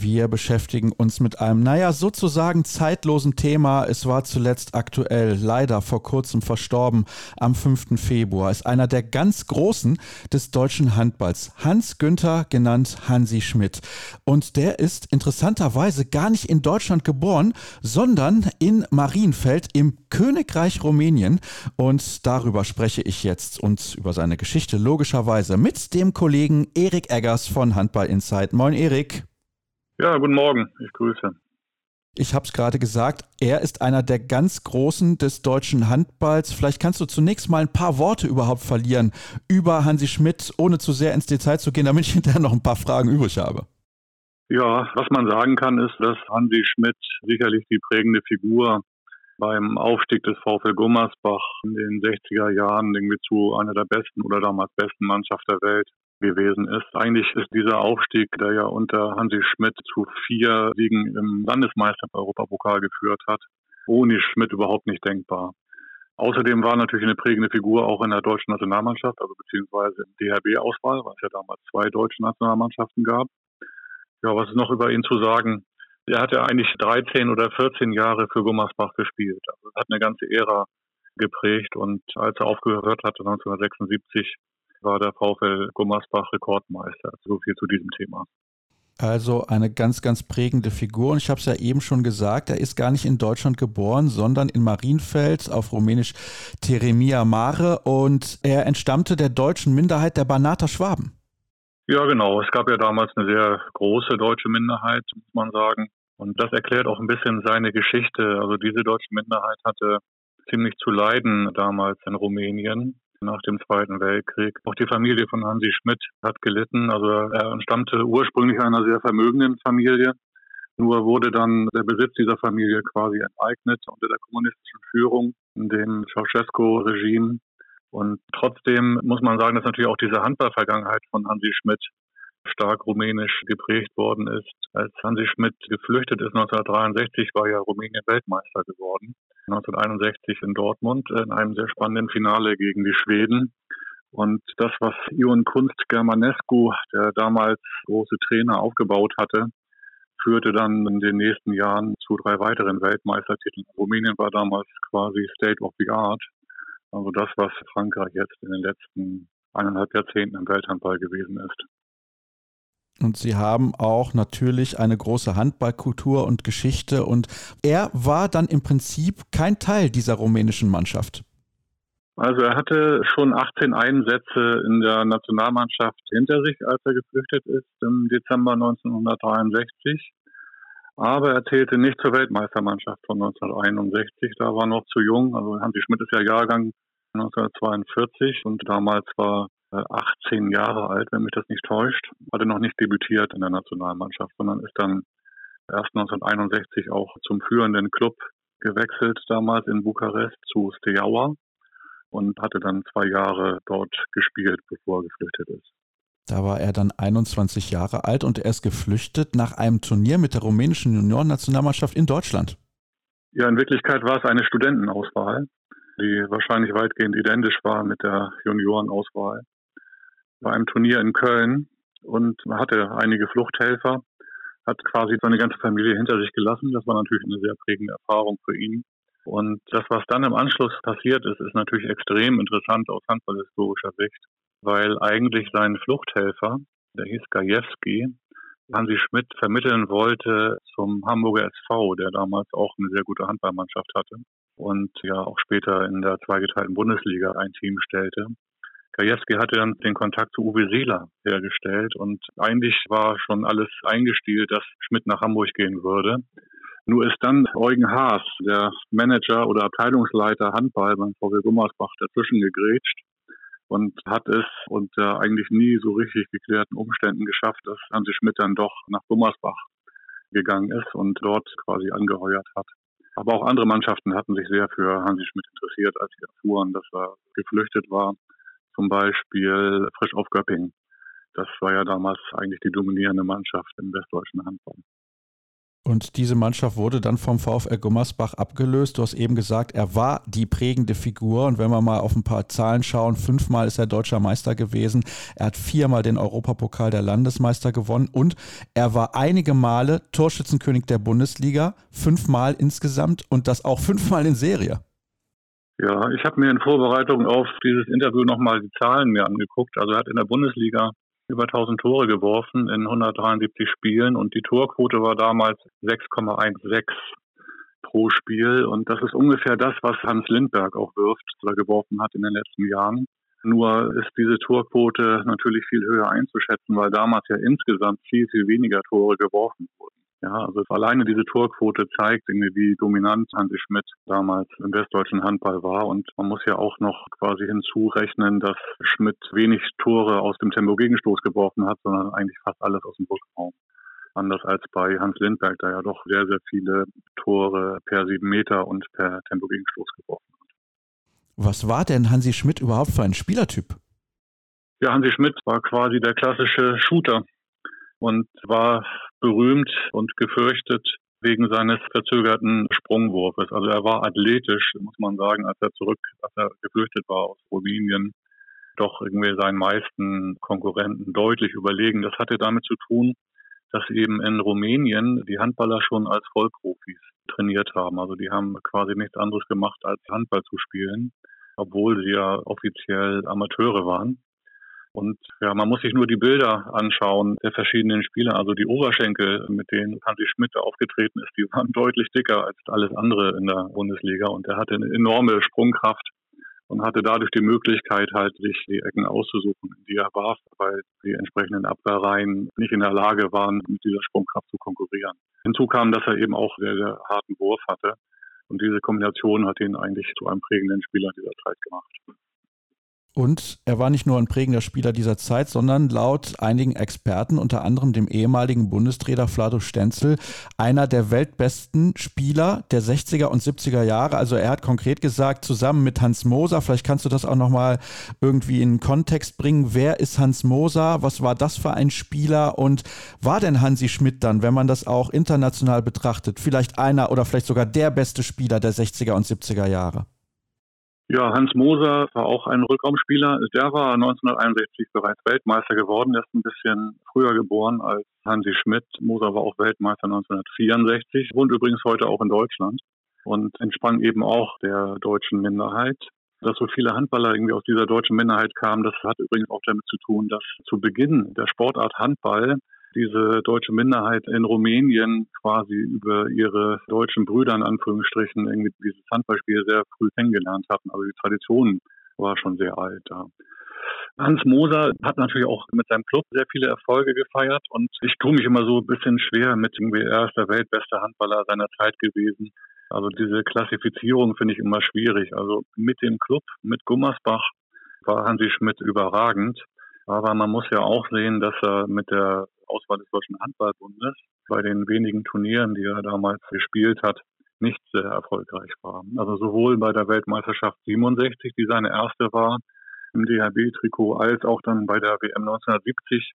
Wir beschäftigen uns mit einem, naja, sozusagen zeitlosen Thema. Es war zuletzt aktuell, leider vor kurzem verstorben, am 5. Februar. Ist einer der ganz Großen des deutschen Handballs. Hans Günther, genannt Hansi Schmidt. Und der ist interessanterweise gar nicht in Deutschland geboren, sondern in Marienfeld im Königreich Rumänien. Und darüber spreche ich jetzt und über seine Geschichte logischerweise mit dem Kollegen Erik Eggers von Handball Insight. Moin Erik. Ja, guten Morgen, ich grüße. Ich habe es gerade gesagt, er ist einer der ganz Großen des deutschen Handballs. Vielleicht kannst du zunächst mal ein paar Worte überhaupt verlieren über Hansi Schmidt, ohne zu sehr ins Detail zu gehen, damit ich hinterher noch ein paar Fragen übrig habe. Ja, was man sagen kann, ist, dass Hansi Schmidt sicherlich die prägende Figur beim Aufstieg des VfL Gummersbach in den 60er Jahren irgendwie zu einer der besten oder damals besten Mannschaft der Welt gewesen ist. Eigentlich ist dieser Aufstieg, der ja unter Hansi Schmidt zu vier Siegen im Landesmeister-Europapokal geführt hat, ohne Schmidt überhaupt nicht denkbar. Außerdem war natürlich eine prägende Figur auch in der deutschen Nationalmannschaft, also beziehungsweise im DHB-Auswahl, weil es ja damals zwei deutsche Nationalmannschaften gab. Ja, was ist noch über ihn zu sagen? Er hat ja eigentlich 13 oder 14 Jahre für Gummersbach gespielt. Also hat eine ganze Ära geprägt und als er aufgehört hatte 1976, war der VfL Gummersbach Rekordmeister. So viel zu diesem Thema. Also eine ganz, ganz prägende Figur. Und ich habe es ja eben schon gesagt, er ist gar nicht in Deutschland geboren, sondern in Marienfeld, auf Rumänisch Teremia Mare. Und er entstammte der deutschen Minderheit der Banater Schwaben. Ja, genau. Es gab ja damals eine sehr große deutsche Minderheit, muss man sagen. Und das erklärt auch ein bisschen seine Geschichte. Also diese deutsche Minderheit hatte ziemlich zu leiden damals in Rumänien nach dem Zweiten Weltkrieg. Auch die Familie von Hansi Schmidt hat gelitten. Also er entstammte ursprünglich einer sehr vermögenden Familie. Nur wurde dann der Besitz dieser Familie quasi enteignet unter der kommunistischen Führung, dem Ceausescu-Regime. Und trotzdem muss man sagen, dass natürlich auch diese Handballvergangenheit von Hansi Schmidt stark rumänisch geprägt worden ist. Als Hansi Schmidt geflüchtet ist 1963, war ja Rumänien Weltmeister geworden. 1961 in Dortmund in einem sehr spannenden Finale gegen die Schweden. Und das, was Ion Kunst Germanescu, der damals große Trainer, aufgebaut hatte, führte dann in den nächsten Jahren zu drei weiteren Weltmeistertiteln. Rumänien war damals quasi State of the Art. Also das, was Frankreich jetzt in den letzten eineinhalb Jahrzehnten im Welthandball gewesen ist. Und sie haben auch natürlich eine große Handballkultur und Geschichte. Und er war dann im Prinzip kein Teil dieser rumänischen Mannschaft. Also er hatte schon 18 Einsätze in der Nationalmannschaft hinter sich, als er geflüchtet ist im Dezember 1963. Aber er zählte nicht zur Weltmeistermannschaft von 1961. Da war er noch zu jung. Also Hansi Schmidt ist ja Jahrgang 1942 und damals war 18 Jahre alt, wenn mich das nicht täuscht, hatte noch nicht debütiert in der Nationalmannschaft, sondern ist dann erst 1961 auch zum führenden Club gewechselt, damals in Bukarest zu Steaua und hatte dann zwei Jahre dort gespielt, bevor er geflüchtet ist. Da war er dann 21 Jahre alt und er ist geflüchtet nach einem Turnier mit der rumänischen Juniorennationalmannschaft in Deutschland. Ja, in Wirklichkeit war es eine Studentenauswahl, die wahrscheinlich weitgehend identisch war mit der Juniorenauswahl bei einem Turnier in Köln und hatte einige Fluchthelfer, hat quasi seine ganze Familie hinter sich gelassen. Das war natürlich eine sehr prägende Erfahrung für ihn. Und das, was dann im Anschluss passiert ist, ist natürlich extrem interessant aus handballhistorischer Sicht, weil eigentlich sein Fluchthelfer, der hieß Gajewski, Hansi Schmidt vermitteln wollte zum Hamburger SV, der damals auch eine sehr gute Handballmannschaft hatte und ja auch später in der zweigeteilten Bundesliga ein Team stellte. Krajewski hatte dann den Kontakt zu Uwe Seeler hergestellt und eigentlich war schon alles eingestielt, dass Schmidt nach Hamburg gehen würde. Nur ist dann Eugen Haas, der Manager oder Abteilungsleiter Handball beim VW Gummersbach, dazwischen gegrätscht und hat es unter eigentlich nie so richtig geklärten Umständen geschafft, dass Hansi Schmidt dann doch nach Gummersbach gegangen ist und dort quasi angeheuert hat. Aber auch andere Mannschaften hatten sich sehr für Hansi Schmidt interessiert, als sie erfuhren, dass er geflüchtet war zum Beispiel Frisch auf Göppingen. Das war ja damals eigentlich die dominierende Mannschaft im westdeutschen Handball. Und diese Mannschaft wurde dann vom VfL Gummersbach abgelöst. Du hast eben gesagt, er war die prägende Figur. Und wenn wir mal auf ein paar Zahlen schauen, fünfmal ist er deutscher Meister gewesen. Er hat viermal den Europapokal der Landesmeister gewonnen und er war einige Male Torschützenkönig der Bundesliga, fünfmal insgesamt und das auch fünfmal in Serie. Ja, ich habe mir in Vorbereitung auf dieses Interview nochmal die Zahlen mir angeguckt. Also er hat in der Bundesliga über 1000 Tore geworfen in 173 Spielen und die Torquote war damals 6,16 pro Spiel und das ist ungefähr das, was Hans Lindberg auch wirft oder geworfen hat in den letzten Jahren. Nur ist diese Torquote natürlich viel höher einzuschätzen, weil damals ja insgesamt viel, viel weniger Tore geworfen wurden. Ja, also alleine diese Torquote zeigt irgendwie, wie dominant Hansi Schmidt damals im westdeutschen Handball war. Und man muss ja auch noch quasi hinzurechnen, dass Schmidt wenig Tore aus dem Tempo-Gegenstoß geworfen hat, sondern eigentlich fast alles aus dem Rückraum. Anders als bei Hans Lindberg, der ja doch sehr, sehr viele Tore per sieben Meter und per Tempo-Gegenstoß geworfen hat. Was war denn Hansi Schmidt überhaupt für ein Spielertyp? Ja, Hansi Schmidt war quasi der klassische Shooter und war berühmt und gefürchtet wegen seines verzögerten Sprungwurfes. Also er war athletisch, muss man sagen, als er zurück, als er geflüchtet war aus Rumänien, doch irgendwie seinen meisten Konkurrenten deutlich überlegen. Das hatte damit zu tun, dass eben in Rumänien die Handballer schon als Vollprofis trainiert haben. Also die haben quasi nichts anderes gemacht, als Handball zu spielen, obwohl sie ja offiziell Amateure waren. Und ja, man muss sich nur die Bilder anschauen der verschiedenen Spieler. Also die Oberschenkel, mit denen Hansi Schmidt aufgetreten ist, die waren deutlich dicker als alles andere in der Bundesliga. Und er hatte eine enorme Sprungkraft und hatte dadurch die Möglichkeit, halt sich die Ecken auszusuchen, die er warf, weil die entsprechenden Abwehrreihen nicht in der Lage waren, mit dieser Sprungkraft zu konkurrieren. Hinzu kam, dass er eben auch sehr, sehr harten Wurf hatte. Und diese Kombination hat ihn eigentlich zu einem prägenden Spieler dieser Zeit gemacht. Und er war nicht nur ein prägender Spieler dieser Zeit, sondern laut einigen Experten, unter anderem dem ehemaligen Bundestrainer Vlado Stenzel, einer der weltbesten Spieler der 60er und 70er Jahre. Also er hat konkret gesagt, zusammen mit Hans Moser, vielleicht kannst du das auch nochmal irgendwie in Kontext bringen. Wer ist Hans Moser? Was war das für ein Spieler? Und war denn Hansi Schmidt dann, wenn man das auch international betrachtet, vielleicht einer oder vielleicht sogar der beste Spieler der 60er und 70er Jahre? Ja, Hans Moser war auch ein Rückraumspieler. Der war 1961 bereits Weltmeister geworden. Er ist ein bisschen früher geboren als Hansi Schmidt. Moser war auch Weltmeister 1964, wohnt übrigens heute auch in Deutschland und entsprang eben auch der deutschen Minderheit. Dass so viele Handballer irgendwie aus dieser deutschen Minderheit kamen, das hat übrigens auch damit zu tun, dass zu Beginn der Sportart Handball diese deutsche Minderheit in Rumänien quasi über ihre deutschen Brüder in Anführungsstrichen irgendwie dieses Handballspiel sehr früh kennengelernt hatten. Also die Tradition war schon sehr alt da. Hans Moser hat natürlich auch mit seinem Club sehr viele Erfolge gefeiert und ich tue mich immer so ein bisschen schwer mit irgendwie, er ist der weltbeste Handballer seiner Zeit gewesen. Also diese Klassifizierung finde ich immer schwierig. Also mit dem Club, mit Gummersbach war Hansi Schmidt überragend. Aber man muss ja auch sehen, dass er mit der Auswahl des Deutschen Handballbundes bei den wenigen Turnieren, die er damals gespielt hat, nicht sehr erfolgreich war. Also sowohl bei der Weltmeisterschaft 67, die seine erste war, im DHB-Trikot, als auch dann bei der WM 1970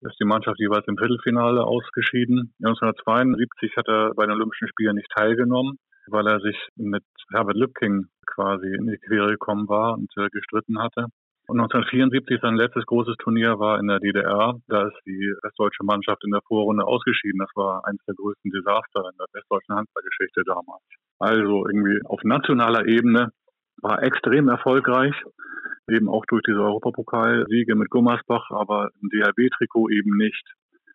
ist die Mannschaft jeweils im Viertelfinale ausgeschieden. 1972 hat er bei den Olympischen Spielen nicht teilgenommen, weil er sich mit Herbert Lübking quasi in die Quere gekommen war und äh, gestritten hatte. Und 1974 sein letztes großes Turnier war in der DDR. Da ist die westdeutsche Mannschaft in der Vorrunde ausgeschieden. Das war eines der größten Desaster in der westdeutschen Handballgeschichte damals. Also irgendwie auf nationaler Ebene war extrem erfolgreich, eben auch durch diese Europapokalsiege mit Gummersbach, aber im DHB-Trikot eben nicht.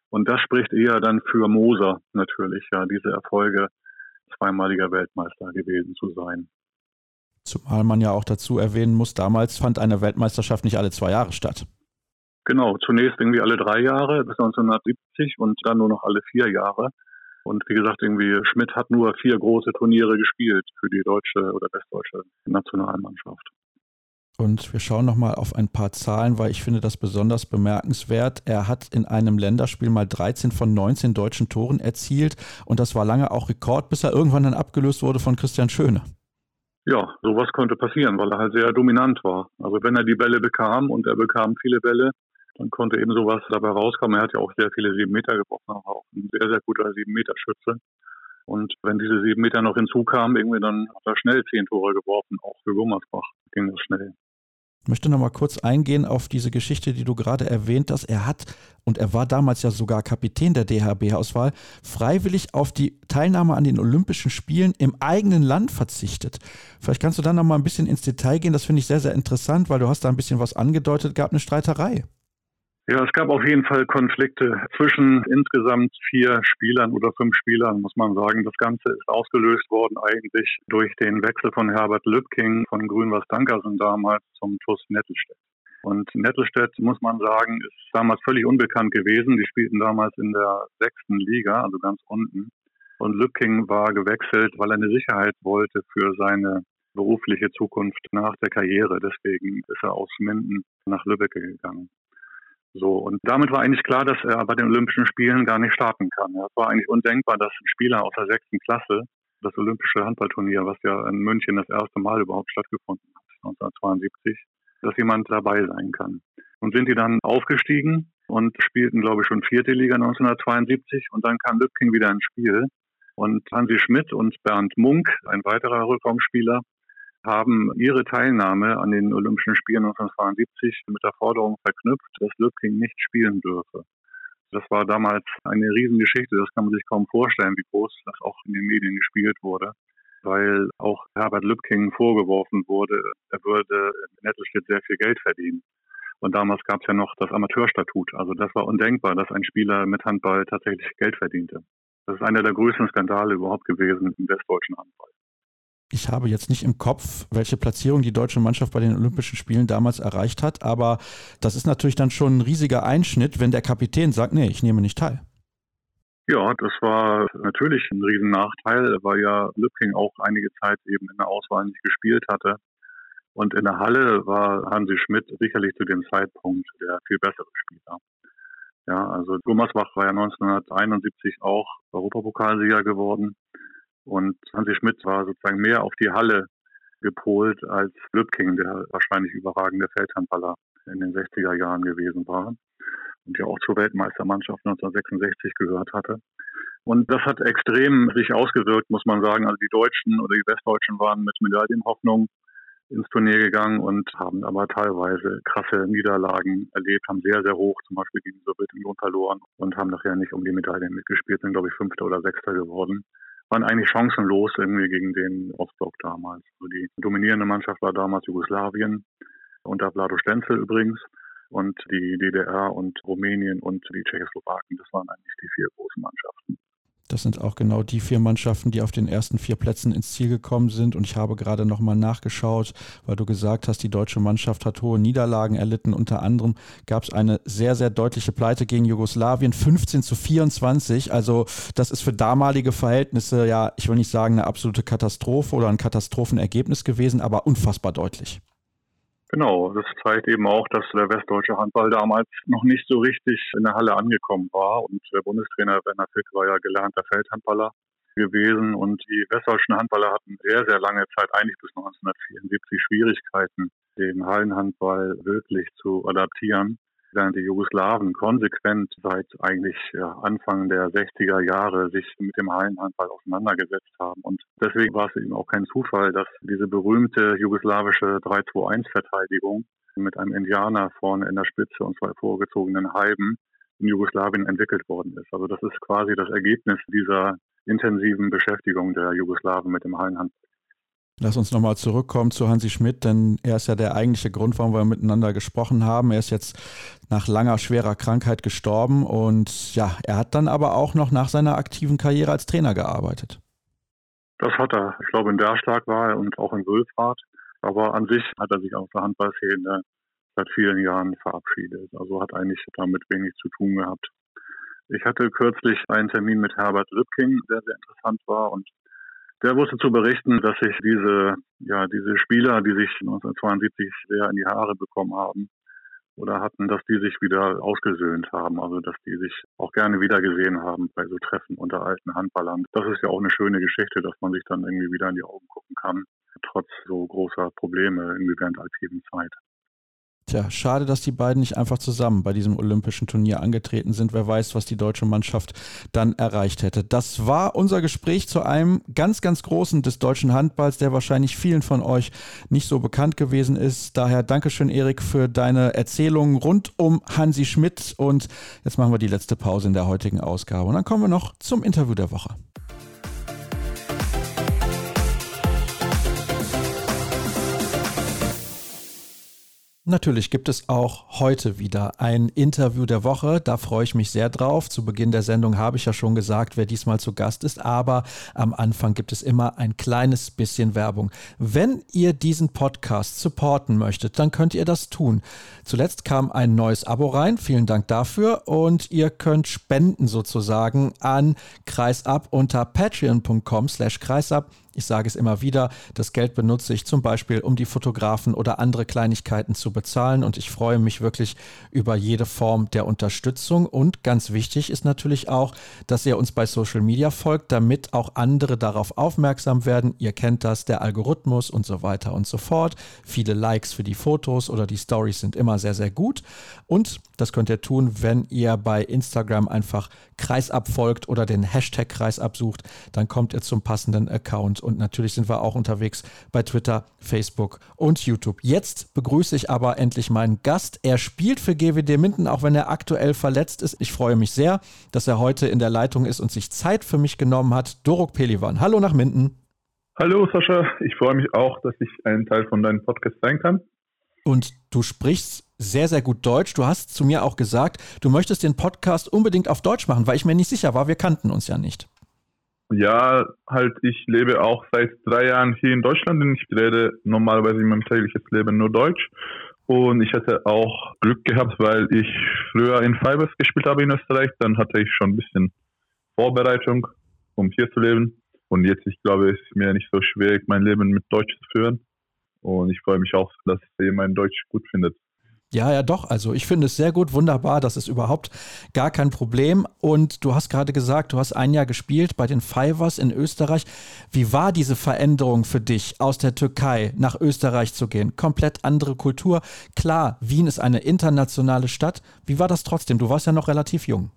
Und das spricht eher dann für Moser natürlich, ja, diese Erfolge zweimaliger Weltmeister gewesen zu sein. Zumal man ja auch dazu erwähnen muss, damals fand eine Weltmeisterschaft nicht alle zwei Jahre statt. Genau, zunächst irgendwie alle drei Jahre bis 1970 und dann nur noch alle vier Jahre. Und wie gesagt, irgendwie Schmidt hat nur vier große Turniere gespielt für die deutsche oder westdeutsche Nationalmannschaft. Und wir schauen nochmal auf ein paar Zahlen, weil ich finde das besonders bemerkenswert. Er hat in einem Länderspiel mal 13 von 19 deutschen Toren erzielt und das war lange auch Rekord, bis er irgendwann dann abgelöst wurde von Christian Schöne. Ja, sowas konnte passieren, weil er halt sehr dominant war. Also wenn er die Bälle bekam und er bekam viele Bälle, dann konnte eben sowas dabei rauskommen. Er hat ja auch sehr viele sieben Meter geworfen, aber auch ein sehr, sehr guter sieben Meter Schütze. Und wenn diese sieben Meter noch hinzukamen, irgendwie dann hat er schnell zehn Tore geworfen, auch für Gummersbach ging das schnell. Ich möchte noch mal kurz eingehen auf diese Geschichte, die du gerade erwähnt hast. Er hat, und er war damals ja sogar Kapitän der DHB-Auswahl, freiwillig auf die Teilnahme an den Olympischen Spielen im eigenen Land verzichtet. Vielleicht kannst du da noch mal ein bisschen ins Detail gehen. Das finde ich sehr, sehr interessant, weil du hast da ein bisschen was angedeutet, gab eine Streiterei. Ja, es gab auf jeden Fall Konflikte zwischen insgesamt vier Spielern oder fünf Spielern, muss man sagen. Das Ganze ist ausgelöst worden eigentlich durch den Wechsel von Herbert Lübking von Grün-Was Dankersen damals zum TuS Nettelstedt. Und Nettelstedt, muss man sagen, ist damals völlig unbekannt gewesen. Die spielten damals in der sechsten Liga, also ganz unten. Und Lübking war gewechselt, weil er eine Sicherheit wollte für seine berufliche Zukunft nach der Karriere. Deswegen ist er aus Minden nach Lübeck gegangen. So, und damit war eigentlich klar, dass er bei den Olympischen Spielen gar nicht starten kann. Es war eigentlich undenkbar, dass ein Spieler aus der sechsten Klasse das Olympische Handballturnier, was ja in München das erste Mal überhaupt stattgefunden hat, 1972, dass jemand dabei sein kann. Und sind die dann aufgestiegen und spielten, glaube ich, schon vierte Liga 1972 und dann kam Lübking wieder ins Spiel. Und Hansi Schmidt und Bernd Munk, ein weiterer Rückraumspieler, haben ihre Teilnahme an den Olympischen Spielen 1972 mit der Forderung verknüpft, dass Lübking nicht spielen dürfe. Das war damals eine Riesengeschichte, das kann man sich kaum vorstellen, wie groß das auch in den Medien gespielt wurde, weil auch Herbert Lübking vorgeworfen wurde, er würde in Nettelstedt sehr viel Geld verdienen. Und damals gab es ja noch das Amateurstatut. Also das war undenkbar, dass ein Spieler mit Handball tatsächlich Geld verdiente. Das ist einer der größten Skandale überhaupt gewesen im westdeutschen Handball ich habe jetzt nicht im Kopf, welche Platzierung die deutsche Mannschaft bei den Olympischen Spielen damals erreicht hat, aber das ist natürlich dann schon ein riesiger Einschnitt, wenn der Kapitän sagt, nee, ich nehme nicht teil. Ja, das war natürlich ein Riesennachteil, weil ja Lübking auch einige Zeit eben in der Auswahl nicht gespielt hatte. Und in der Halle war Hansi Schmidt sicherlich zu dem Zeitpunkt der viel bessere Spieler. Ja, also Gummersbach war ja 1971 auch Europapokalsieger geworden. Und Hansi Schmidt war sozusagen mehr auf die Halle gepolt als Lübking, der wahrscheinlich überragende Feldhandballer in den 60er Jahren gewesen war und ja auch zur Weltmeistermannschaft 1966 gehört hatte. Und das hat extrem sich ausgewirkt, muss man sagen. Also die Deutschen oder die Westdeutschen waren mit Medaillenhoffnung ins Turnier gegangen und haben aber teilweise krasse Niederlagen erlebt, haben sehr, sehr hoch zum Beispiel gegen die Sowjetunion verloren und haben nachher nicht um die Medaillen mitgespielt, sind glaube ich Fünfter oder Sechster geworden waren eigentlich chancenlos irgendwie gegen den Ostblock damals. Also die dominierende Mannschaft war damals Jugoslawien unter Vlado Stenzel übrigens und die DDR und Rumänien und die Tschechoslowakien. Das waren eigentlich die vier großen Mannschaften. Das sind auch genau die vier Mannschaften, die auf den ersten vier Plätzen ins Ziel gekommen sind. Und ich habe gerade nochmal nachgeschaut, weil du gesagt hast, die deutsche Mannschaft hat hohe Niederlagen erlitten. Unter anderem gab es eine sehr, sehr deutliche Pleite gegen Jugoslawien, 15 zu 24. Also das ist für damalige Verhältnisse, ja, ich will nicht sagen eine absolute Katastrophe oder ein Katastrophenergebnis gewesen, aber unfassbar deutlich. Genau, das zeigt eben auch, dass der westdeutsche Handball damals noch nicht so richtig in der Halle angekommen war. Und der Bundestrainer Werner Fick war ja gelernter Feldhandballer gewesen. Und die westdeutschen Handballer hatten sehr, sehr lange Zeit, eigentlich bis 1974, Schwierigkeiten, den Hallenhandball wirklich zu adaptieren während die Jugoslawen konsequent seit eigentlich Anfang der 60er Jahre sich mit dem Hallenhandball auseinandergesetzt haben. Und deswegen war es eben auch kein Zufall, dass diese berühmte jugoslawische 3-2-1-Verteidigung mit einem Indianer vorne in der Spitze und zwei vorgezogenen Halben in Jugoslawien entwickelt worden ist. Also das ist quasi das Ergebnis dieser intensiven Beschäftigung der Jugoslawen mit dem Hallenhandball. Lass uns nochmal zurückkommen zu Hansi Schmidt, denn er ist ja der eigentliche Grund, warum wir miteinander gesprochen haben. Er ist jetzt nach langer, schwerer Krankheit gestorben und ja, er hat dann aber auch noch nach seiner aktiven Karriere als Trainer gearbeitet. Das hat er. Ich glaube, in Derschlag war er und auch in Wülfrath. Aber an sich hat er sich aus der Handballszene seit vielen Jahren verabschiedet. Also hat eigentlich damit wenig zu tun gehabt. Ich hatte kürzlich einen Termin mit Herbert Lübking, der sehr interessant war und der wusste zu berichten, dass sich diese, ja, diese Spieler, die sich 1972 sehr in die Haare bekommen haben oder hatten, dass die sich wieder ausgesöhnt haben, also dass die sich auch gerne wiedergesehen haben bei so Treffen unter alten Handballern. Das ist ja auch eine schöne Geschichte, dass man sich dann irgendwie wieder in die Augen gucken kann, trotz so großer Probleme irgendwie während der aktiven Zeit. Tja, schade, dass die beiden nicht einfach zusammen bei diesem olympischen Turnier angetreten sind. Wer weiß, was die deutsche Mannschaft dann erreicht hätte. Das war unser Gespräch zu einem ganz, ganz großen des deutschen Handballs, der wahrscheinlich vielen von euch nicht so bekannt gewesen ist. Daher Dankeschön, Erik, für deine Erzählungen rund um Hansi Schmidt. Und jetzt machen wir die letzte Pause in der heutigen Ausgabe. Und dann kommen wir noch zum Interview der Woche. Natürlich gibt es auch heute wieder ein Interview der Woche. Da freue ich mich sehr drauf. Zu Beginn der Sendung habe ich ja schon gesagt, wer diesmal zu Gast ist. Aber am Anfang gibt es immer ein kleines bisschen Werbung. Wenn ihr diesen Podcast supporten möchtet, dann könnt ihr das tun. Zuletzt kam ein neues Abo rein. Vielen Dank dafür. Und ihr könnt spenden sozusagen an Kreisab unter patreon.com slash kreisab. Ich sage es immer wieder, das Geld benutze ich zum Beispiel, um die Fotografen oder andere Kleinigkeiten zu bezahlen und ich freue mich wirklich über jede Form der Unterstützung und ganz wichtig ist natürlich auch, dass ihr uns bei Social Media folgt, damit auch andere darauf aufmerksam werden. Ihr kennt das, der Algorithmus und so weiter und so fort. Viele Likes für die Fotos oder die Stories sind immer sehr, sehr gut und das könnt ihr tun, wenn ihr bei Instagram einfach Kreisab folgt oder den Hashtag Kreisab sucht, dann kommt ihr zum passenden Account und natürlich sind wir auch unterwegs bei Twitter, Facebook und YouTube. Jetzt begrüße ich aber endlich meinen Gast. Er spielt für GWD Minden, auch wenn er aktuell verletzt ist. Ich freue mich sehr, dass er heute in der Leitung ist und sich Zeit für mich genommen hat. Doruk Pelivan, hallo nach Minden. Hallo Sascha, ich freue mich auch, dass ich ein Teil von deinem Podcast sein kann. Und du sprichst sehr, sehr gut Deutsch. Du hast zu mir auch gesagt, du möchtest den Podcast unbedingt auf Deutsch machen, weil ich mir nicht sicher war, wir kannten uns ja nicht. Ja, halt, ich lebe auch seit drei Jahren hier in Deutschland und ich rede normalerweise in meinem täglichen Leben nur Deutsch. Und ich hatte auch Glück gehabt, weil ich früher in Fibers gespielt habe in Österreich. Dann hatte ich schon ein bisschen Vorbereitung, um hier zu leben. Und jetzt, ich glaube, es ist mir nicht so schwierig, mein Leben mit Deutsch zu führen. Und ich freue mich auch, dass ihr mein Deutsch gut findet. Ja, ja, doch. Also ich finde es sehr gut, wunderbar. Das ist überhaupt gar kein Problem. Und du hast gerade gesagt, du hast ein Jahr gespielt bei den Fivers in Österreich. Wie war diese Veränderung für dich, aus der Türkei nach Österreich zu gehen? Komplett andere Kultur. Klar, Wien ist eine internationale Stadt. Wie war das trotzdem? Du warst ja noch relativ jung.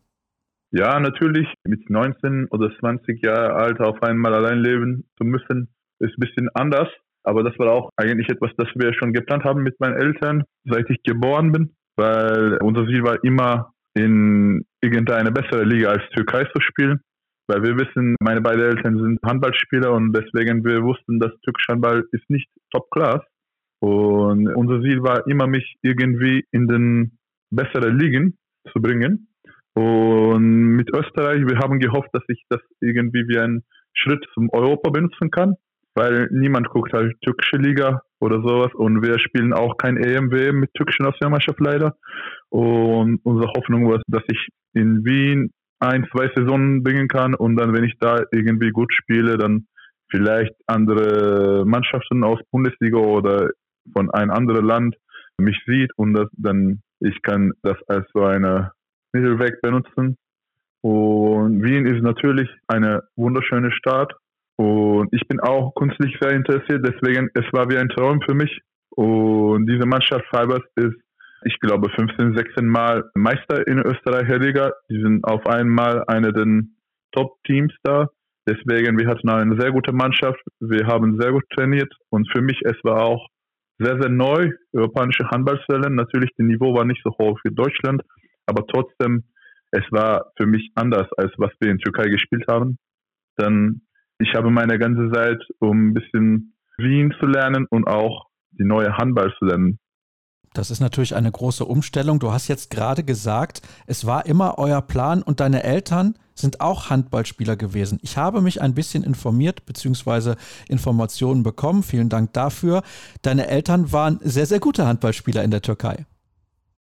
Ja, natürlich. Mit 19 oder 20 Jahren alt auf einmal allein leben zu müssen, ist ein bisschen anders. Aber das war auch eigentlich etwas, das wir schon geplant haben mit meinen Eltern, seit ich geboren bin, weil unser Ziel war immer in irgendeine bessere Liga als Türkei zu spielen. Weil wir wissen, meine beiden Eltern sind Handballspieler und deswegen wir wussten, dass türkisch Handball ist nicht Top Class. Und unser Ziel war immer, mich irgendwie in den besseren Ligen zu bringen. Und mit Österreich, wir haben gehofft, dass ich das irgendwie wie einen Schritt zum Europa benutzen kann weil niemand guckt halt türkische Liga oder sowas und wir spielen auch kein EMW mit türkischen Nationalmannschaft leider. Und unsere Hoffnung war, dass ich in Wien ein, zwei Saisonen bringen kann und dann, wenn ich da irgendwie gut spiele, dann vielleicht andere Mannschaften aus Bundesliga oder von einem anderen Land mich sieht und das, dann ich kann das als so eine Mittelweg benutzen. Und Wien ist natürlich eine wunderschöne Stadt und ich bin auch künstlich sehr interessiert, deswegen es war wie ein Traum für mich. Und diese Mannschaft Fibers ist, ich glaube, 15, 16 Mal Meister in Österreicher Liga. Die sind auf einmal eine der Top-Teams da. Deswegen, wir hatten eine sehr gute Mannschaft. Wir haben sehr gut trainiert. Und für mich, es war auch sehr, sehr neu, europäische Handballstellen. Natürlich, das Niveau war nicht so hoch wie Deutschland. Aber trotzdem, es war für mich anders, als was wir in Türkei gespielt haben. Dann ich habe meine ganze Zeit, um ein bisschen Wien zu lernen und auch die neue Handball zu lernen. Das ist natürlich eine große Umstellung. Du hast jetzt gerade gesagt, es war immer euer Plan und deine Eltern sind auch Handballspieler gewesen. Ich habe mich ein bisschen informiert bzw. Informationen bekommen. Vielen Dank dafür. Deine Eltern waren sehr, sehr gute Handballspieler in der Türkei.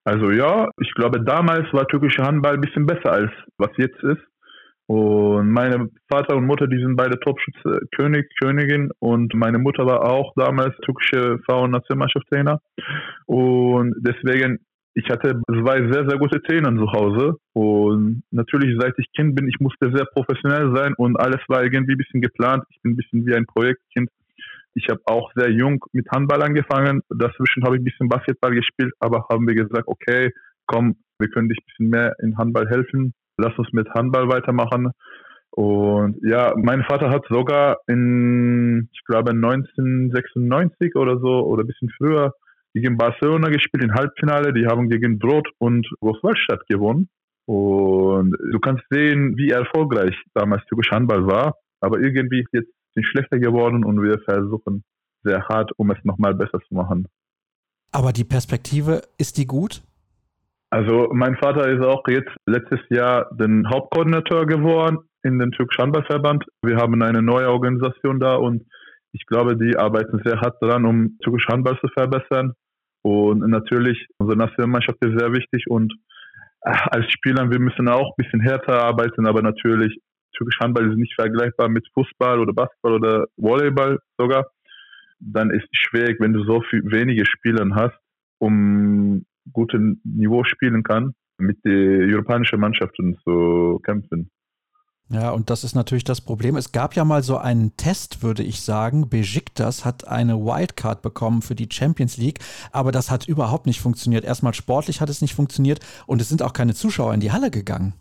Also ja, ich glaube, damals war türkischer Handball ein bisschen besser als was jetzt ist. Und meine Vater und Mutter, die sind beide Topschütze, König, Königin. Und meine Mutter war auch damals türkische Frauen-Nationalmannschaftstrainer. Und deswegen, ich hatte zwei sehr, sehr gute Trainer zu Hause. Und natürlich, seit ich Kind bin, ich musste sehr professionell sein und alles war irgendwie ein bisschen geplant. Ich bin ein bisschen wie ein Projektkind. Ich habe auch sehr jung mit Handball angefangen. Dazwischen habe ich ein bisschen Basketball gespielt, aber haben wir gesagt, okay, komm, wir können dich ein bisschen mehr in Handball helfen. Lass uns mit Handball weitermachen. Und ja, mein Vater hat sogar in, ich glaube, 1996 oder so oder ein bisschen früher gegen Barcelona gespielt im Halbfinale. Die haben gegen Brot und Großwaldstadt gewonnen. Und du kannst sehen, wie erfolgreich damals türkisch Handball war. Aber irgendwie ist jetzt nicht schlechter geworden und wir versuchen sehr hart, um es nochmal besser zu machen. Aber die Perspektive, ist die gut? Also mein Vater ist auch jetzt letztes Jahr den Hauptkoordinator geworden in den türkischen Handballverband. Wir haben eine neue Organisation da und ich glaube, die arbeiten sehr hart daran, um türkisch Handball zu verbessern. Und natürlich, unsere Nationalmannschaft ist sehr wichtig und äh, als Spieler, wir müssen auch ein bisschen härter arbeiten, aber natürlich, türkisch Handball ist nicht vergleichbar mit Fußball oder Basketball oder Volleyball sogar. Dann ist es schwierig, wenn du so viel, wenige Spieler hast, um gutes Niveau spielen kann, mit den europäischen Mannschaften zu kämpfen. Ja, und das ist natürlich das Problem. Es gab ja mal so einen Test, würde ich sagen. Besiktas hat eine Wildcard bekommen für die Champions League, aber das hat überhaupt nicht funktioniert. Erstmal sportlich hat es nicht funktioniert und es sind auch keine Zuschauer in die Halle gegangen.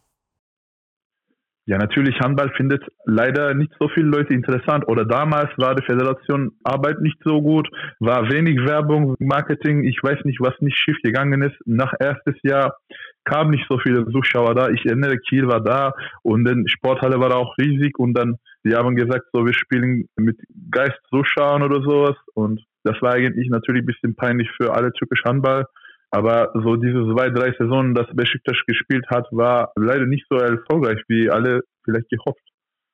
Ja, natürlich, Handball findet leider nicht so viele Leute interessant. Oder damals war die Föderation Arbeit nicht so gut, war wenig Werbung, Marketing. Ich weiß nicht, was nicht schief gegangen ist. Nach erstes Jahr kamen nicht so viele Zuschauer da. Ich erinnere, Kiel war da und dann Sporthalle war auch riesig und dann, die haben gesagt, so, wir spielen mit Geist Zuschauern oder sowas. Und das war eigentlich natürlich ein bisschen peinlich für alle türkisch Handball. Aber so diese zwei, drei Saisonen, dass Besiktas gespielt hat, war leider nicht so erfolgreich, wie alle vielleicht gehofft.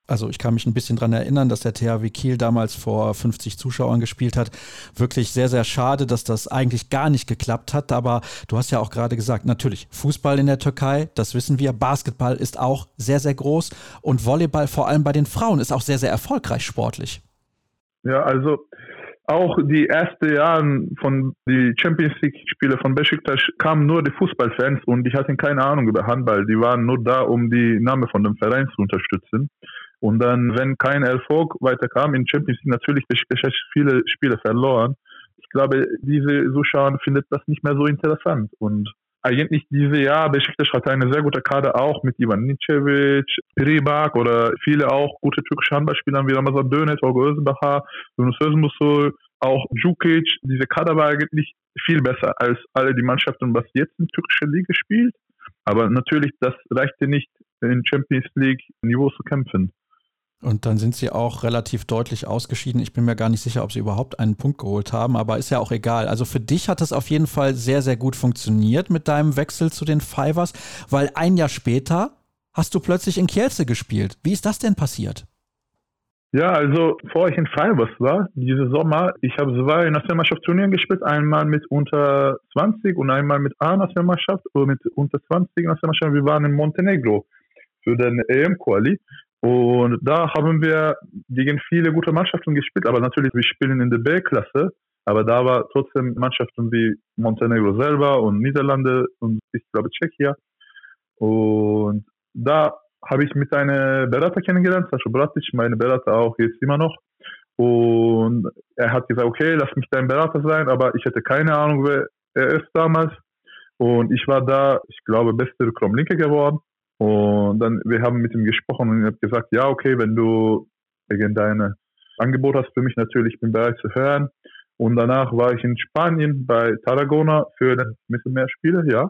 Also ich kann mich ein bisschen daran erinnern, dass der THW Kiel damals vor 50 Zuschauern gespielt hat. Wirklich sehr, sehr schade, dass das eigentlich gar nicht geklappt hat. Aber du hast ja auch gerade gesagt, natürlich Fußball in der Türkei, das wissen wir. Basketball ist auch sehr, sehr groß. Und Volleyball vor allem bei den Frauen ist auch sehr, sehr erfolgreich sportlich. Ja, also auch die ersten Jahre von die Champions League Spiele von Besiktas kamen nur die Fußballfans und ich hatte keine Ahnung über Handball. Die waren nur da, um die Name von dem Verein zu unterstützen. Und dann, wenn kein Erfolg weiterkam in Champions League, natürlich Besiktas viele Spiele verloren. Ich glaube, diese Zuschauer finden das nicht mehr so interessant und eigentlich diese Jahr, Besiktas hatte eine sehr gute Kader auch mit Ivan Nicevic, Piribak oder viele auch gute türkische Handballspieler wie Ramazan Dönet, Olga Özbacher, Yunus Özmusul, auch Djukic. Diese Kader war eigentlich viel besser als alle die Mannschaften, was jetzt in türkischer Liga spielt. Aber natürlich, das reichte nicht, in Champions League Niveau zu kämpfen. Und dann sind sie auch relativ deutlich ausgeschieden. Ich bin mir gar nicht sicher, ob sie überhaupt einen Punkt geholt haben, aber ist ja auch egal. Also für dich hat es auf jeden Fall sehr, sehr gut funktioniert mit deinem Wechsel zu den Fivers, weil ein Jahr später hast du plötzlich in Kielce gespielt. Wie ist das denn passiert? Ja, also bevor ich in Fivers war, diese Sommer, ich habe zwei Nationalmannschaftsturnieren gespielt, einmal mit unter 20 und einmal mit A-Nationalmannschaft oder mit unter 20 Nationalmannschaft. Wir waren in Montenegro für den EM-Quali und da haben wir gegen viele gute Mannschaften gespielt, aber natürlich, wir spielen in der B-Klasse, aber da war trotzdem Mannschaften wie Montenegro selber und Niederlande und ich glaube Tschechien. Und da habe ich mit einem Berater kennengelernt, Sascha Bratic, meine Berater auch jetzt immer noch. Und er hat gesagt, okay, lass mich dein Berater sein, aber ich hatte keine Ahnung, wer er ist damals. Und ich war da, ich glaube, beste Krom-Linke geworden. Und dann, wir haben mit ihm gesprochen und er hat gesagt, ja, okay, wenn du wegen Angebot hast für mich natürlich, ich bin bereit zu hören. Und danach war ich in Spanien bei Tarragona für ein bisschen mehr Spiele, ja.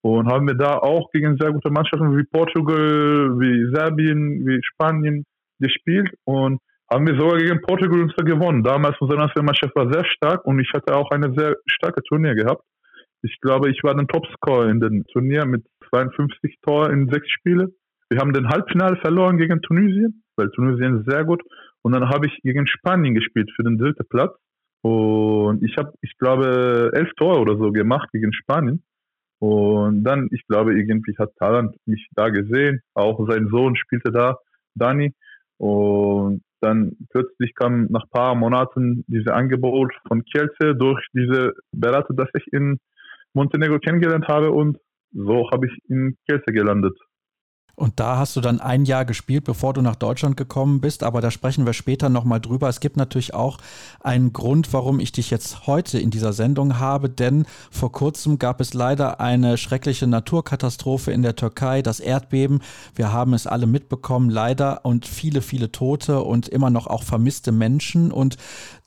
Und haben wir da auch gegen sehr gute Mannschaften wie Portugal, wie Serbien, wie Spanien gespielt und haben wir sogar gegen Portugal uns gewonnen. Damals unsere Nationalmannschaft war sehr stark und ich hatte auch eine sehr starke Turnier gehabt. Ich glaube, ich war der Topscorer in dem Turnier mit 52 Toren in sechs Spielen. Wir haben den Halbfinale verloren gegen Tunesien, weil Tunesien ist sehr gut. Und dann habe ich gegen Spanien gespielt für den dritten Platz. Und ich habe, ich glaube, elf Tore oder so gemacht gegen Spanien. Und dann, ich glaube, irgendwie hat Talant mich da gesehen. Auch sein Sohn spielte da, Dani. Und dann plötzlich kam nach ein paar Monaten dieses Angebot von Kielce durch diese Berater, das ich in Montenegro kennengelernt habe und so habe ich in Kielce gelandet. Und da hast du dann ein Jahr gespielt, bevor du nach Deutschland gekommen bist. Aber da sprechen wir später nochmal drüber. Es gibt natürlich auch einen Grund, warum ich dich jetzt heute in dieser Sendung habe. Denn vor kurzem gab es leider eine schreckliche Naturkatastrophe in der Türkei, das Erdbeben. Wir haben es alle mitbekommen, leider. Und viele, viele Tote und immer noch auch vermisste Menschen. Und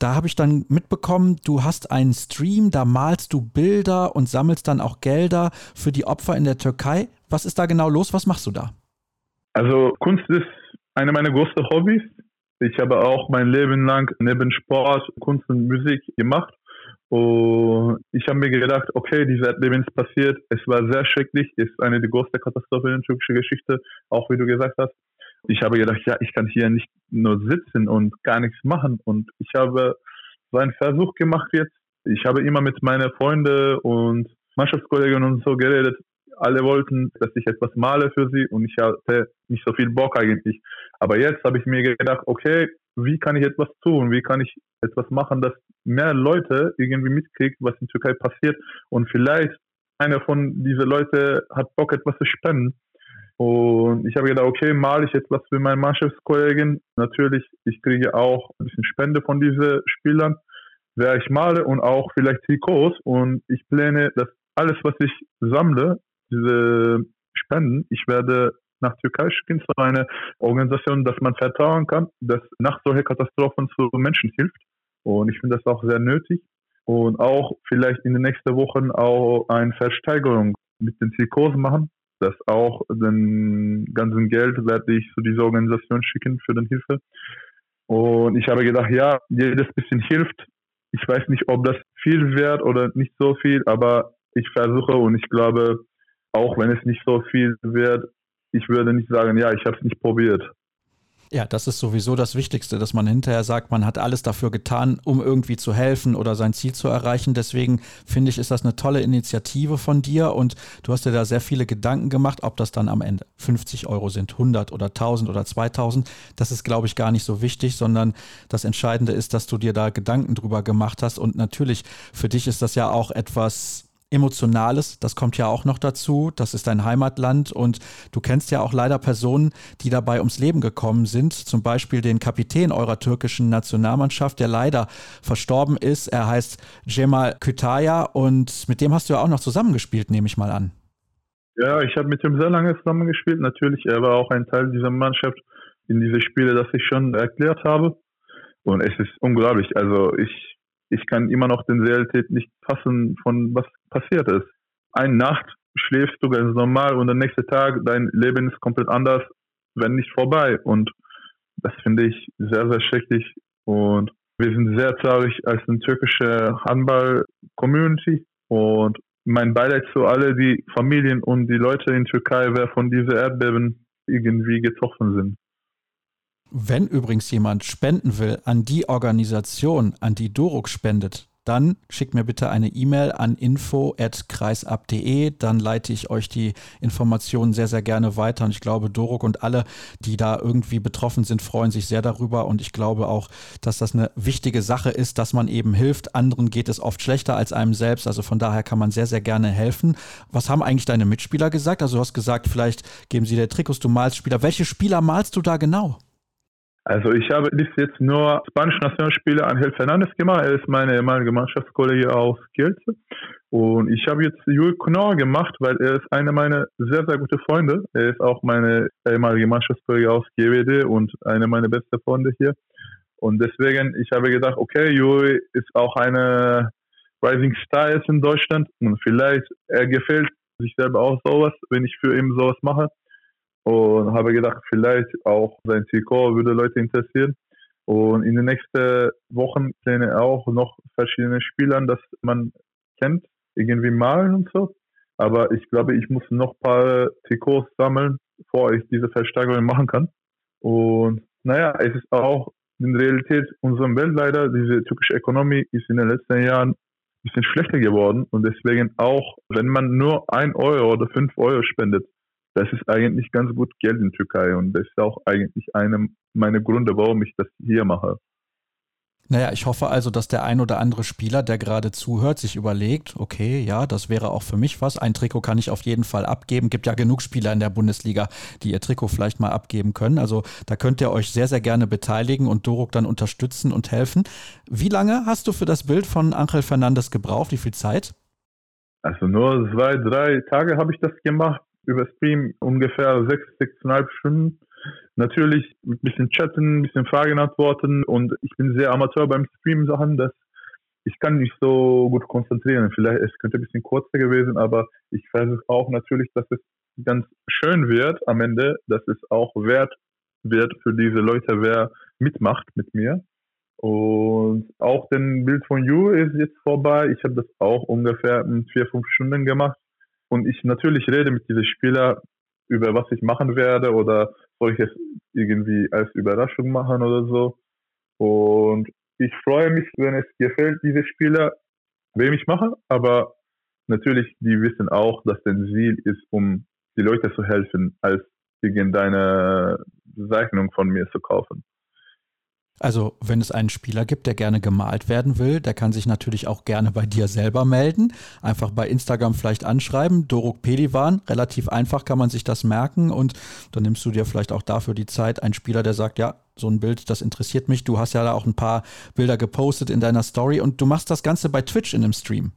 da habe ich dann mitbekommen, du hast einen Stream, da malst du Bilder und sammelst dann auch Gelder für die Opfer in der Türkei. Was ist da genau los? Was machst du da? Also Kunst ist eine meiner größten Hobbys. Ich habe auch mein Leben lang neben Sport, Kunst und Musik gemacht. Und ich habe mir gedacht, okay, diese Erdbeben ist passiert. Es war sehr schrecklich. Es ist eine der größten Katastrophen in der türkischen Geschichte, auch wie du gesagt hast. Ich habe gedacht, ja, ich kann hier nicht nur sitzen und gar nichts machen. Und ich habe so einen Versuch gemacht jetzt. Ich habe immer mit meinen Freunden und Mannschaftskollegen und so geredet, alle wollten, dass ich etwas male für sie und ich hatte nicht so viel Bock eigentlich. Aber jetzt habe ich mir gedacht, okay, wie kann ich etwas tun? Wie kann ich etwas machen, dass mehr Leute irgendwie mitkriegt, was in Türkei passiert und vielleicht einer von diesen Leuten hat Bock, etwas zu spenden. Und ich habe gedacht, okay, male ich etwas für meine Mannschaftskollegen. Natürlich, ich kriege auch ein bisschen Spende von diesen Spielern, wer ich male und auch vielleicht Trikots. Und ich plane, dass alles, was ich sammle, diese Spenden, ich werde nach Türkei schicken zu einer Organisation, dass man vertrauen kann, dass nach solchen Katastrophen zu Menschen hilft. Und ich finde das auch sehr nötig. Und auch vielleicht in den nächsten Wochen auch eine Versteigerung mit den Trikots machen. Das auch den ganzen Geld werde ich zu dieser Organisation schicken für den Hilfe. Und ich habe gedacht, ja, jedes bisschen hilft. Ich weiß nicht, ob das viel wert oder nicht so viel, aber ich versuche und ich glaube, auch wenn es nicht so viel wird, ich würde nicht sagen, ja, ich habe es nicht probiert. Ja, das ist sowieso das Wichtigste, dass man hinterher sagt, man hat alles dafür getan, um irgendwie zu helfen oder sein Ziel zu erreichen. Deswegen finde ich, ist das eine tolle Initiative von dir und du hast dir da sehr viele Gedanken gemacht, ob das dann am Ende 50 Euro sind, 100 oder 1000 oder 2000. Das ist, glaube ich, gar nicht so wichtig, sondern das Entscheidende ist, dass du dir da Gedanken drüber gemacht hast und natürlich für dich ist das ja auch etwas Emotionales, das kommt ja auch noch dazu. Das ist dein Heimatland und du kennst ja auch leider Personen, die dabei ums Leben gekommen sind. Zum Beispiel den Kapitän eurer türkischen Nationalmannschaft, der leider verstorben ist. Er heißt Cemal Kütaya und mit dem hast du ja auch noch zusammengespielt, nehme ich mal an. Ja, ich habe mit ihm sehr lange zusammengespielt. Natürlich, er war auch ein Teil dieser Mannschaft in diese Spiele, das ich schon erklärt habe. Und es ist unglaublich. Also ich ich kann immer noch den Realität nicht fassen, von was passiert ist. Eine Nacht schläfst du ganz normal und der nächste Tag, dein Leben ist komplett anders, wenn nicht vorbei. Und das finde ich sehr, sehr schrecklich. Und wir sind sehr traurig als eine türkische Handball-Community. Und mein Beileid zu alle die Familien und die Leute in Türkei, wer von dieser Erdbeben irgendwie getroffen sind. Wenn übrigens jemand spenden will an die Organisation, an die Doruk spendet, dann schickt mir bitte eine E-Mail an info.kreisab.de. Dann leite ich euch die Informationen sehr, sehr gerne weiter. Und ich glaube, Doruk und alle, die da irgendwie betroffen sind, freuen sich sehr darüber. Und ich glaube auch, dass das eine wichtige Sache ist, dass man eben hilft. Anderen geht es oft schlechter als einem selbst. Also von daher kann man sehr, sehr gerne helfen. Was haben eigentlich deine Mitspieler gesagt? Also du hast gesagt, vielleicht geben sie dir Trikots, du malst Spieler. Welche Spieler malst du da genau? Also ich habe bis jetzt nur spanische Nationalspieler Angel Fernandes gemacht. Er ist mein ehemaliger Mannschaftskollege aus Kielce. Und ich habe jetzt Jul Knorr gemacht, weil er ist einer meiner sehr, sehr guten Freunde. Er ist auch meine ehemalige Mannschaftskollege aus GWD und einer meiner besten Freunde hier. Und deswegen, ich habe gedacht, okay, Juri ist auch eine Rising Star jetzt in Deutschland und vielleicht er gefällt sich selber auch sowas, wenn ich für ihn sowas mache und habe gedacht, vielleicht auch sein Trikot würde Leute interessieren. Und in den nächsten Wochen plane auch noch verschiedene Spieler, dass man kennt, irgendwie malen und so. Aber ich glaube, ich muss noch paar Trikots sammeln, bevor ich diese Versteigerung machen kann. Und naja, es ist auch in Realität unserer Welt leider, diese türkische Ökonomie ist in den letzten Jahren ein bisschen schlechter geworden. Und deswegen auch, wenn man nur ein Euro oder fünf Euro spendet, das ist eigentlich ganz gut Geld in Türkei und das ist auch eigentlich einer meiner Gründe, warum ich das hier mache. Naja, ich hoffe also, dass der ein oder andere Spieler, der gerade zuhört, sich überlegt, okay, ja, das wäre auch für mich was. Ein Trikot kann ich auf jeden Fall abgeben. Gibt ja genug Spieler in der Bundesliga, die ihr Trikot vielleicht mal abgeben können. Also da könnt ihr euch sehr, sehr gerne beteiligen und Doruk dann unterstützen und helfen. Wie lange hast du für das Bild von Angel Fernandes gebraucht? Wie viel Zeit? Also nur zwei, drei Tage habe ich das gemacht. Über Stream ungefähr sechs, sechseinhalb Stunden natürlich ein bisschen chatten, ein bisschen Fragen antworten und ich bin sehr Amateur beim Stream-Sachen, dass ich kann nicht so gut konzentrieren. Vielleicht, es könnte ein bisschen kurzer gewesen, aber ich versuche auch natürlich, dass es ganz schön wird am Ende, dass es auch wert wird für diese Leute, wer mitmacht mit mir. Und auch den Bild von You ist jetzt vorbei. Ich habe das auch ungefähr in vier, fünf Stunden gemacht. Und ich natürlich rede mit diesen Spieler über was ich machen werde oder soll ich es irgendwie als Überraschung machen oder so. Und ich freue mich, wenn es gefällt, diese Spieler, wem ich mache, aber natürlich, die wissen auch, dass der Ziel ist, um die Leute zu helfen, als irgendeine Zeichnung von mir zu kaufen. Also, wenn es einen Spieler gibt, der gerne gemalt werden will, der kann sich natürlich auch gerne bei dir selber melden. Einfach bei Instagram vielleicht anschreiben. Doruk Pelivan, relativ einfach kann man sich das merken und dann nimmst du dir vielleicht auch dafür die Zeit. Ein Spieler, der sagt, ja, so ein Bild, das interessiert mich. Du hast ja da auch ein paar Bilder gepostet in deiner Story und du machst das Ganze bei Twitch in einem Stream.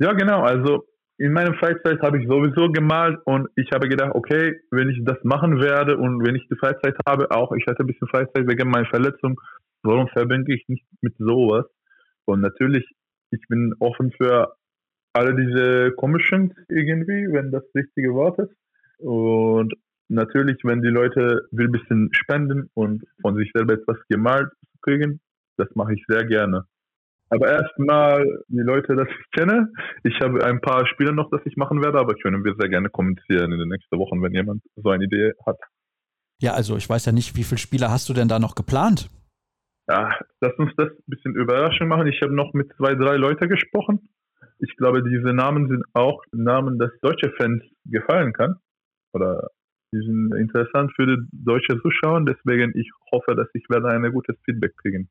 Ja, genau. Also in meinem Freizeit habe ich sowieso gemalt und ich habe gedacht, okay, wenn ich das machen werde und wenn ich die Freizeit habe, auch ich hatte ein bisschen Freizeit wegen meiner Verletzung, warum verbinde ich nicht mit sowas? Und natürlich, ich bin offen für alle diese Commissions irgendwie, wenn das richtige Wort ist. Und natürlich, wenn die Leute will ein bisschen spenden und von sich selber etwas gemalt kriegen, das mache ich sehr gerne. Aber erstmal die Leute, das ich kenne. Ich habe ein paar Spiele noch, das ich machen werde, aber können wir sehr gerne kommentieren in den nächsten Wochen, wenn jemand so eine Idee hat. Ja, also ich weiß ja nicht, wie viele Spiele hast du denn da noch geplant? Ja, lass uns das ein bisschen Überraschung machen. Ich habe noch mit zwei, drei Leuten gesprochen. Ich glaube, diese Namen sind auch Namen, dass deutsche Fans gefallen kann. Oder die sind interessant für die deutsche Zuschauer. Deswegen ich hoffe, dass ich werde ein gutes Feedback kriegen.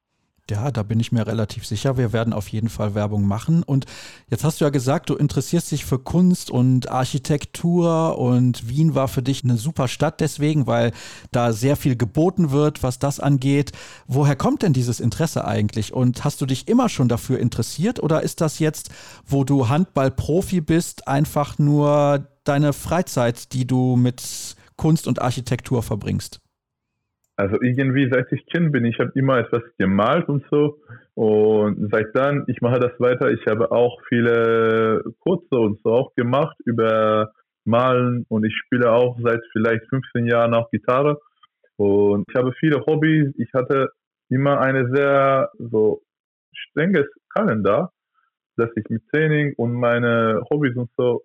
Ja, da bin ich mir relativ sicher. Wir werden auf jeden Fall Werbung machen. Und jetzt hast du ja gesagt, du interessierst dich für Kunst und Architektur und Wien war für dich eine super Stadt deswegen, weil da sehr viel geboten wird, was das angeht. Woher kommt denn dieses Interesse eigentlich? Und hast du dich immer schon dafür interessiert oder ist das jetzt, wo du Handballprofi bist, einfach nur deine Freizeit, die du mit Kunst und Architektur verbringst? Also irgendwie seit ich Kind bin, ich habe immer etwas gemalt und so. Und seit dann, ich mache das weiter. Ich habe auch viele Kurse und so auch gemacht über Malen und ich spiele auch seit vielleicht 15 Jahren auch Gitarre. Und ich habe viele Hobbys. Ich hatte immer eine sehr so strenges Kalender, dass ich mit Training und meine Hobbys und so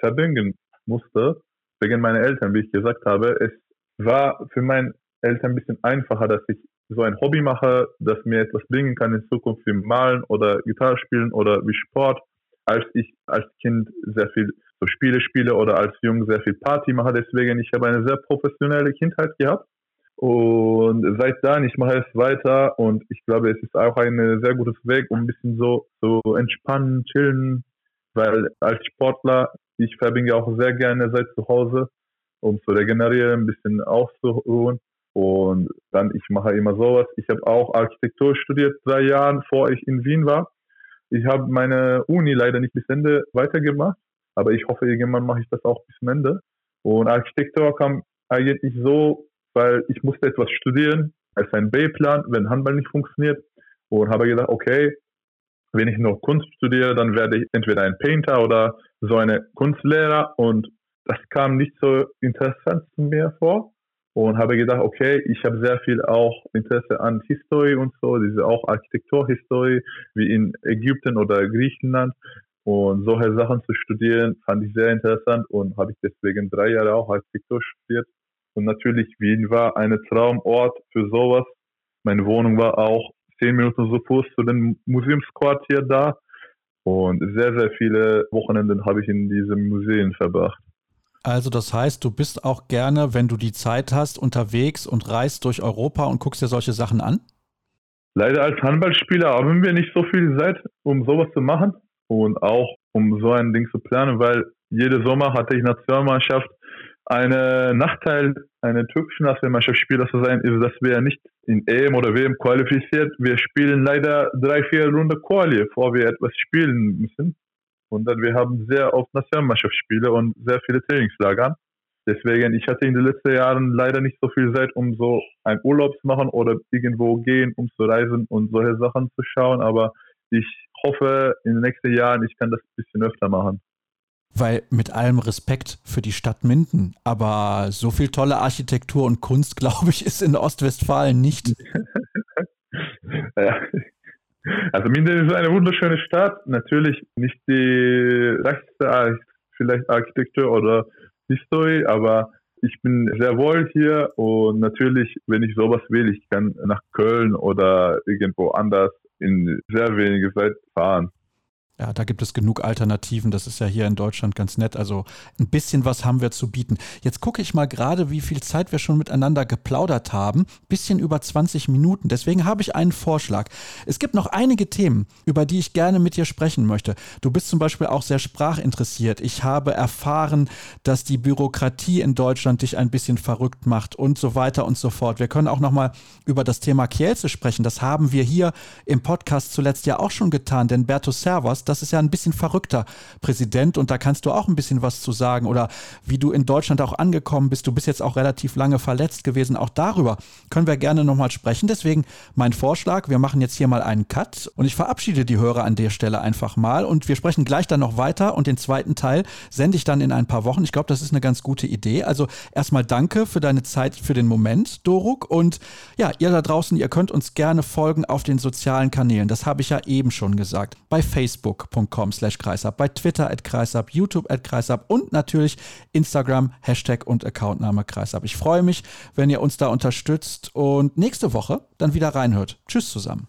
verbinden musste. Wegen meiner Eltern, wie ich gesagt habe. Es war für mein Eltern ein bisschen einfacher, dass ich so ein Hobby mache, das mir etwas bringen kann in Zukunft wie Malen oder Gitarre spielen oder wie Sport, als ich als Kind sehr viel so Spiele spiele oder als Jung sehr viel Party mache. Deswegen, ich habe eine sehr professionelle Kindheit gehabt. Und seit dann, ich mache es weiter und ich glaube, es ist auch ein sehr gutes Weg, um ein bisschen so, so entspannen, chillen, weil als Sportler, ich verbringe auch sehr gerne Zeit zu Hause, um zu regenerieren, ein bisschen auszuruhen. Und dann, ich mache immer sowas. Ich habe auch Architektur studiert, drei Jahre, bevor ich in Wien war. Ich habe meine Uni leider nicht bis Ende weitergemacht, aber ich hoffe, irgendwann mache ich das auch bis zum Ende. Und Architektur kam eigentlich so, weil ich musste etwas studieren als ein B-Plan, wenn Handball nicht funktioniert. Und habe gedacht, okay, wenn ich noch Kunst studiere, dann werde ich entweder ein Painter oder so eine Kunstlehrer. Und das kam nicht so interessant zu mir vor und habe gedacht, okay, ich habe sehr viel auch Interesse an Historie und so, diese auch Architekturhistorie, wie in Ägypten oder Griechenland. Und solche Sachen zu studieren, fand ich sehr interessant und habe ich deswegen drei Jahre auch Architektur studiert. Und natürlich, Wien war ein Traumort für sowas. Meine Wohnung war auch zehn Minuten so Fuß zu dem Museumsquartier da. Und sehr, sehr viele Wochenenden habe ich in diesen Museen verbracht. Also das heißt, du bist auch gerne, wenn du die Zeit hast, unterwegs und reist durch Europa und guckst dir solche Sachen an? Leider als Handballspieler haben wir nicht so viel Zeit, um sowas zu machen und auch um so ein Ding zu planen, weil jede Sommer hatte ich Nationalmannschaft. Eine Nachteil einer türkischen Nationalmannschaftsspieler zu sein, ist, dass wir nicht in EM oder WM qualifiziert. Wir spielen leider drei, vier Runden Quali, bevor wir etwas spielen müssen. Und dann wir haben sehr oft Nationalmannschaftsspiele und sehr viele Trainingslager. Deswegen, ich hatte in den letzten Jahren leider nicht so viel Zeit, um so einen Urlaub zu machen oder irgendwo gehen, um zu reisen und solche Sachen zu schauen. Aber ich hoffe, in den nächsten Jahren, ich kann das ein bisschen öfter machen. Weil mit allem Respekt für die Stadt Minden, aber so viel tolle Architektur und Kunst, glaube ich, ist in Ostwestfalen nicht. ja. Also Minden ist eine wunderschöne Stadt. Natürlich nicht die reichste vielleicht Architektur oder History, aber ich bin sehr wohl hier und natürlich, wenn ich sowas will, ich kann nach Köln oder irgendwo anders in sehr wenige Zeit fahren. Ja, da gibt es genug Alternativen. Das ist ja hier in Deutschland ganz nett. Also ein bisschen was haben wir zu bieten. Jetzt gucke ich mal gerade, wie viel Zeit wir schon miteinander geplaudert haben. Bisschen über 20 Minuten. Deswegen habe ich einen Vorschlag. Es gibt noch einige Themen, über die ich gerne mit dir sprechen möchte. Du bist zum Beispiel auch sehr sprachinteressiert. Ich habe erfahren, dass die Bürokratie in Deutschland dich ein bisschen verrückt macht und so weiter und so fort. Wir können auch noch mal über das Thema Kielce sprechen. Das haben wir hier im Podcast zuletzt ja auch schon getan, denn Bertus Das ist ja ein bisschen verrückter Präsident und da kannst du auch ein bisschen was zu sagen oder wie du in Deutschland auch angekommen bist. Du bist jetzt auch relativ lange verletzt gewesen. Auch darüber können wir gerne nochmal sprechen. Deswegen mein Vorschlag, wir machen jetzt hier mal einen Cut und ich verabschiede die Hörer an der Stelle einfach mal und wir sprechen gleich dann noch weiter und den zweiten Teil sende ich dann in ein paar Wochen. Ich glaube, das ist eine ganz gute Idee. Also erstmal danke für deine Zeit, für den Moment, Doruk. Und ja, ihr da draußen, ihr könnt uns gerne folgen auf den sozialen Kanälen. Das habe ich ja eben schon gesagt. Bei Facebook, facebook.com slash kreisab, bei Twitter at kreisab, YouTube at kreisab und natürlich Instagram, Hashtag und Accountname kreisab. Ich freue mich, wenn ihr uns da unterstützt und nächste Woche dann wieder reinhört. Tschüss zusammen.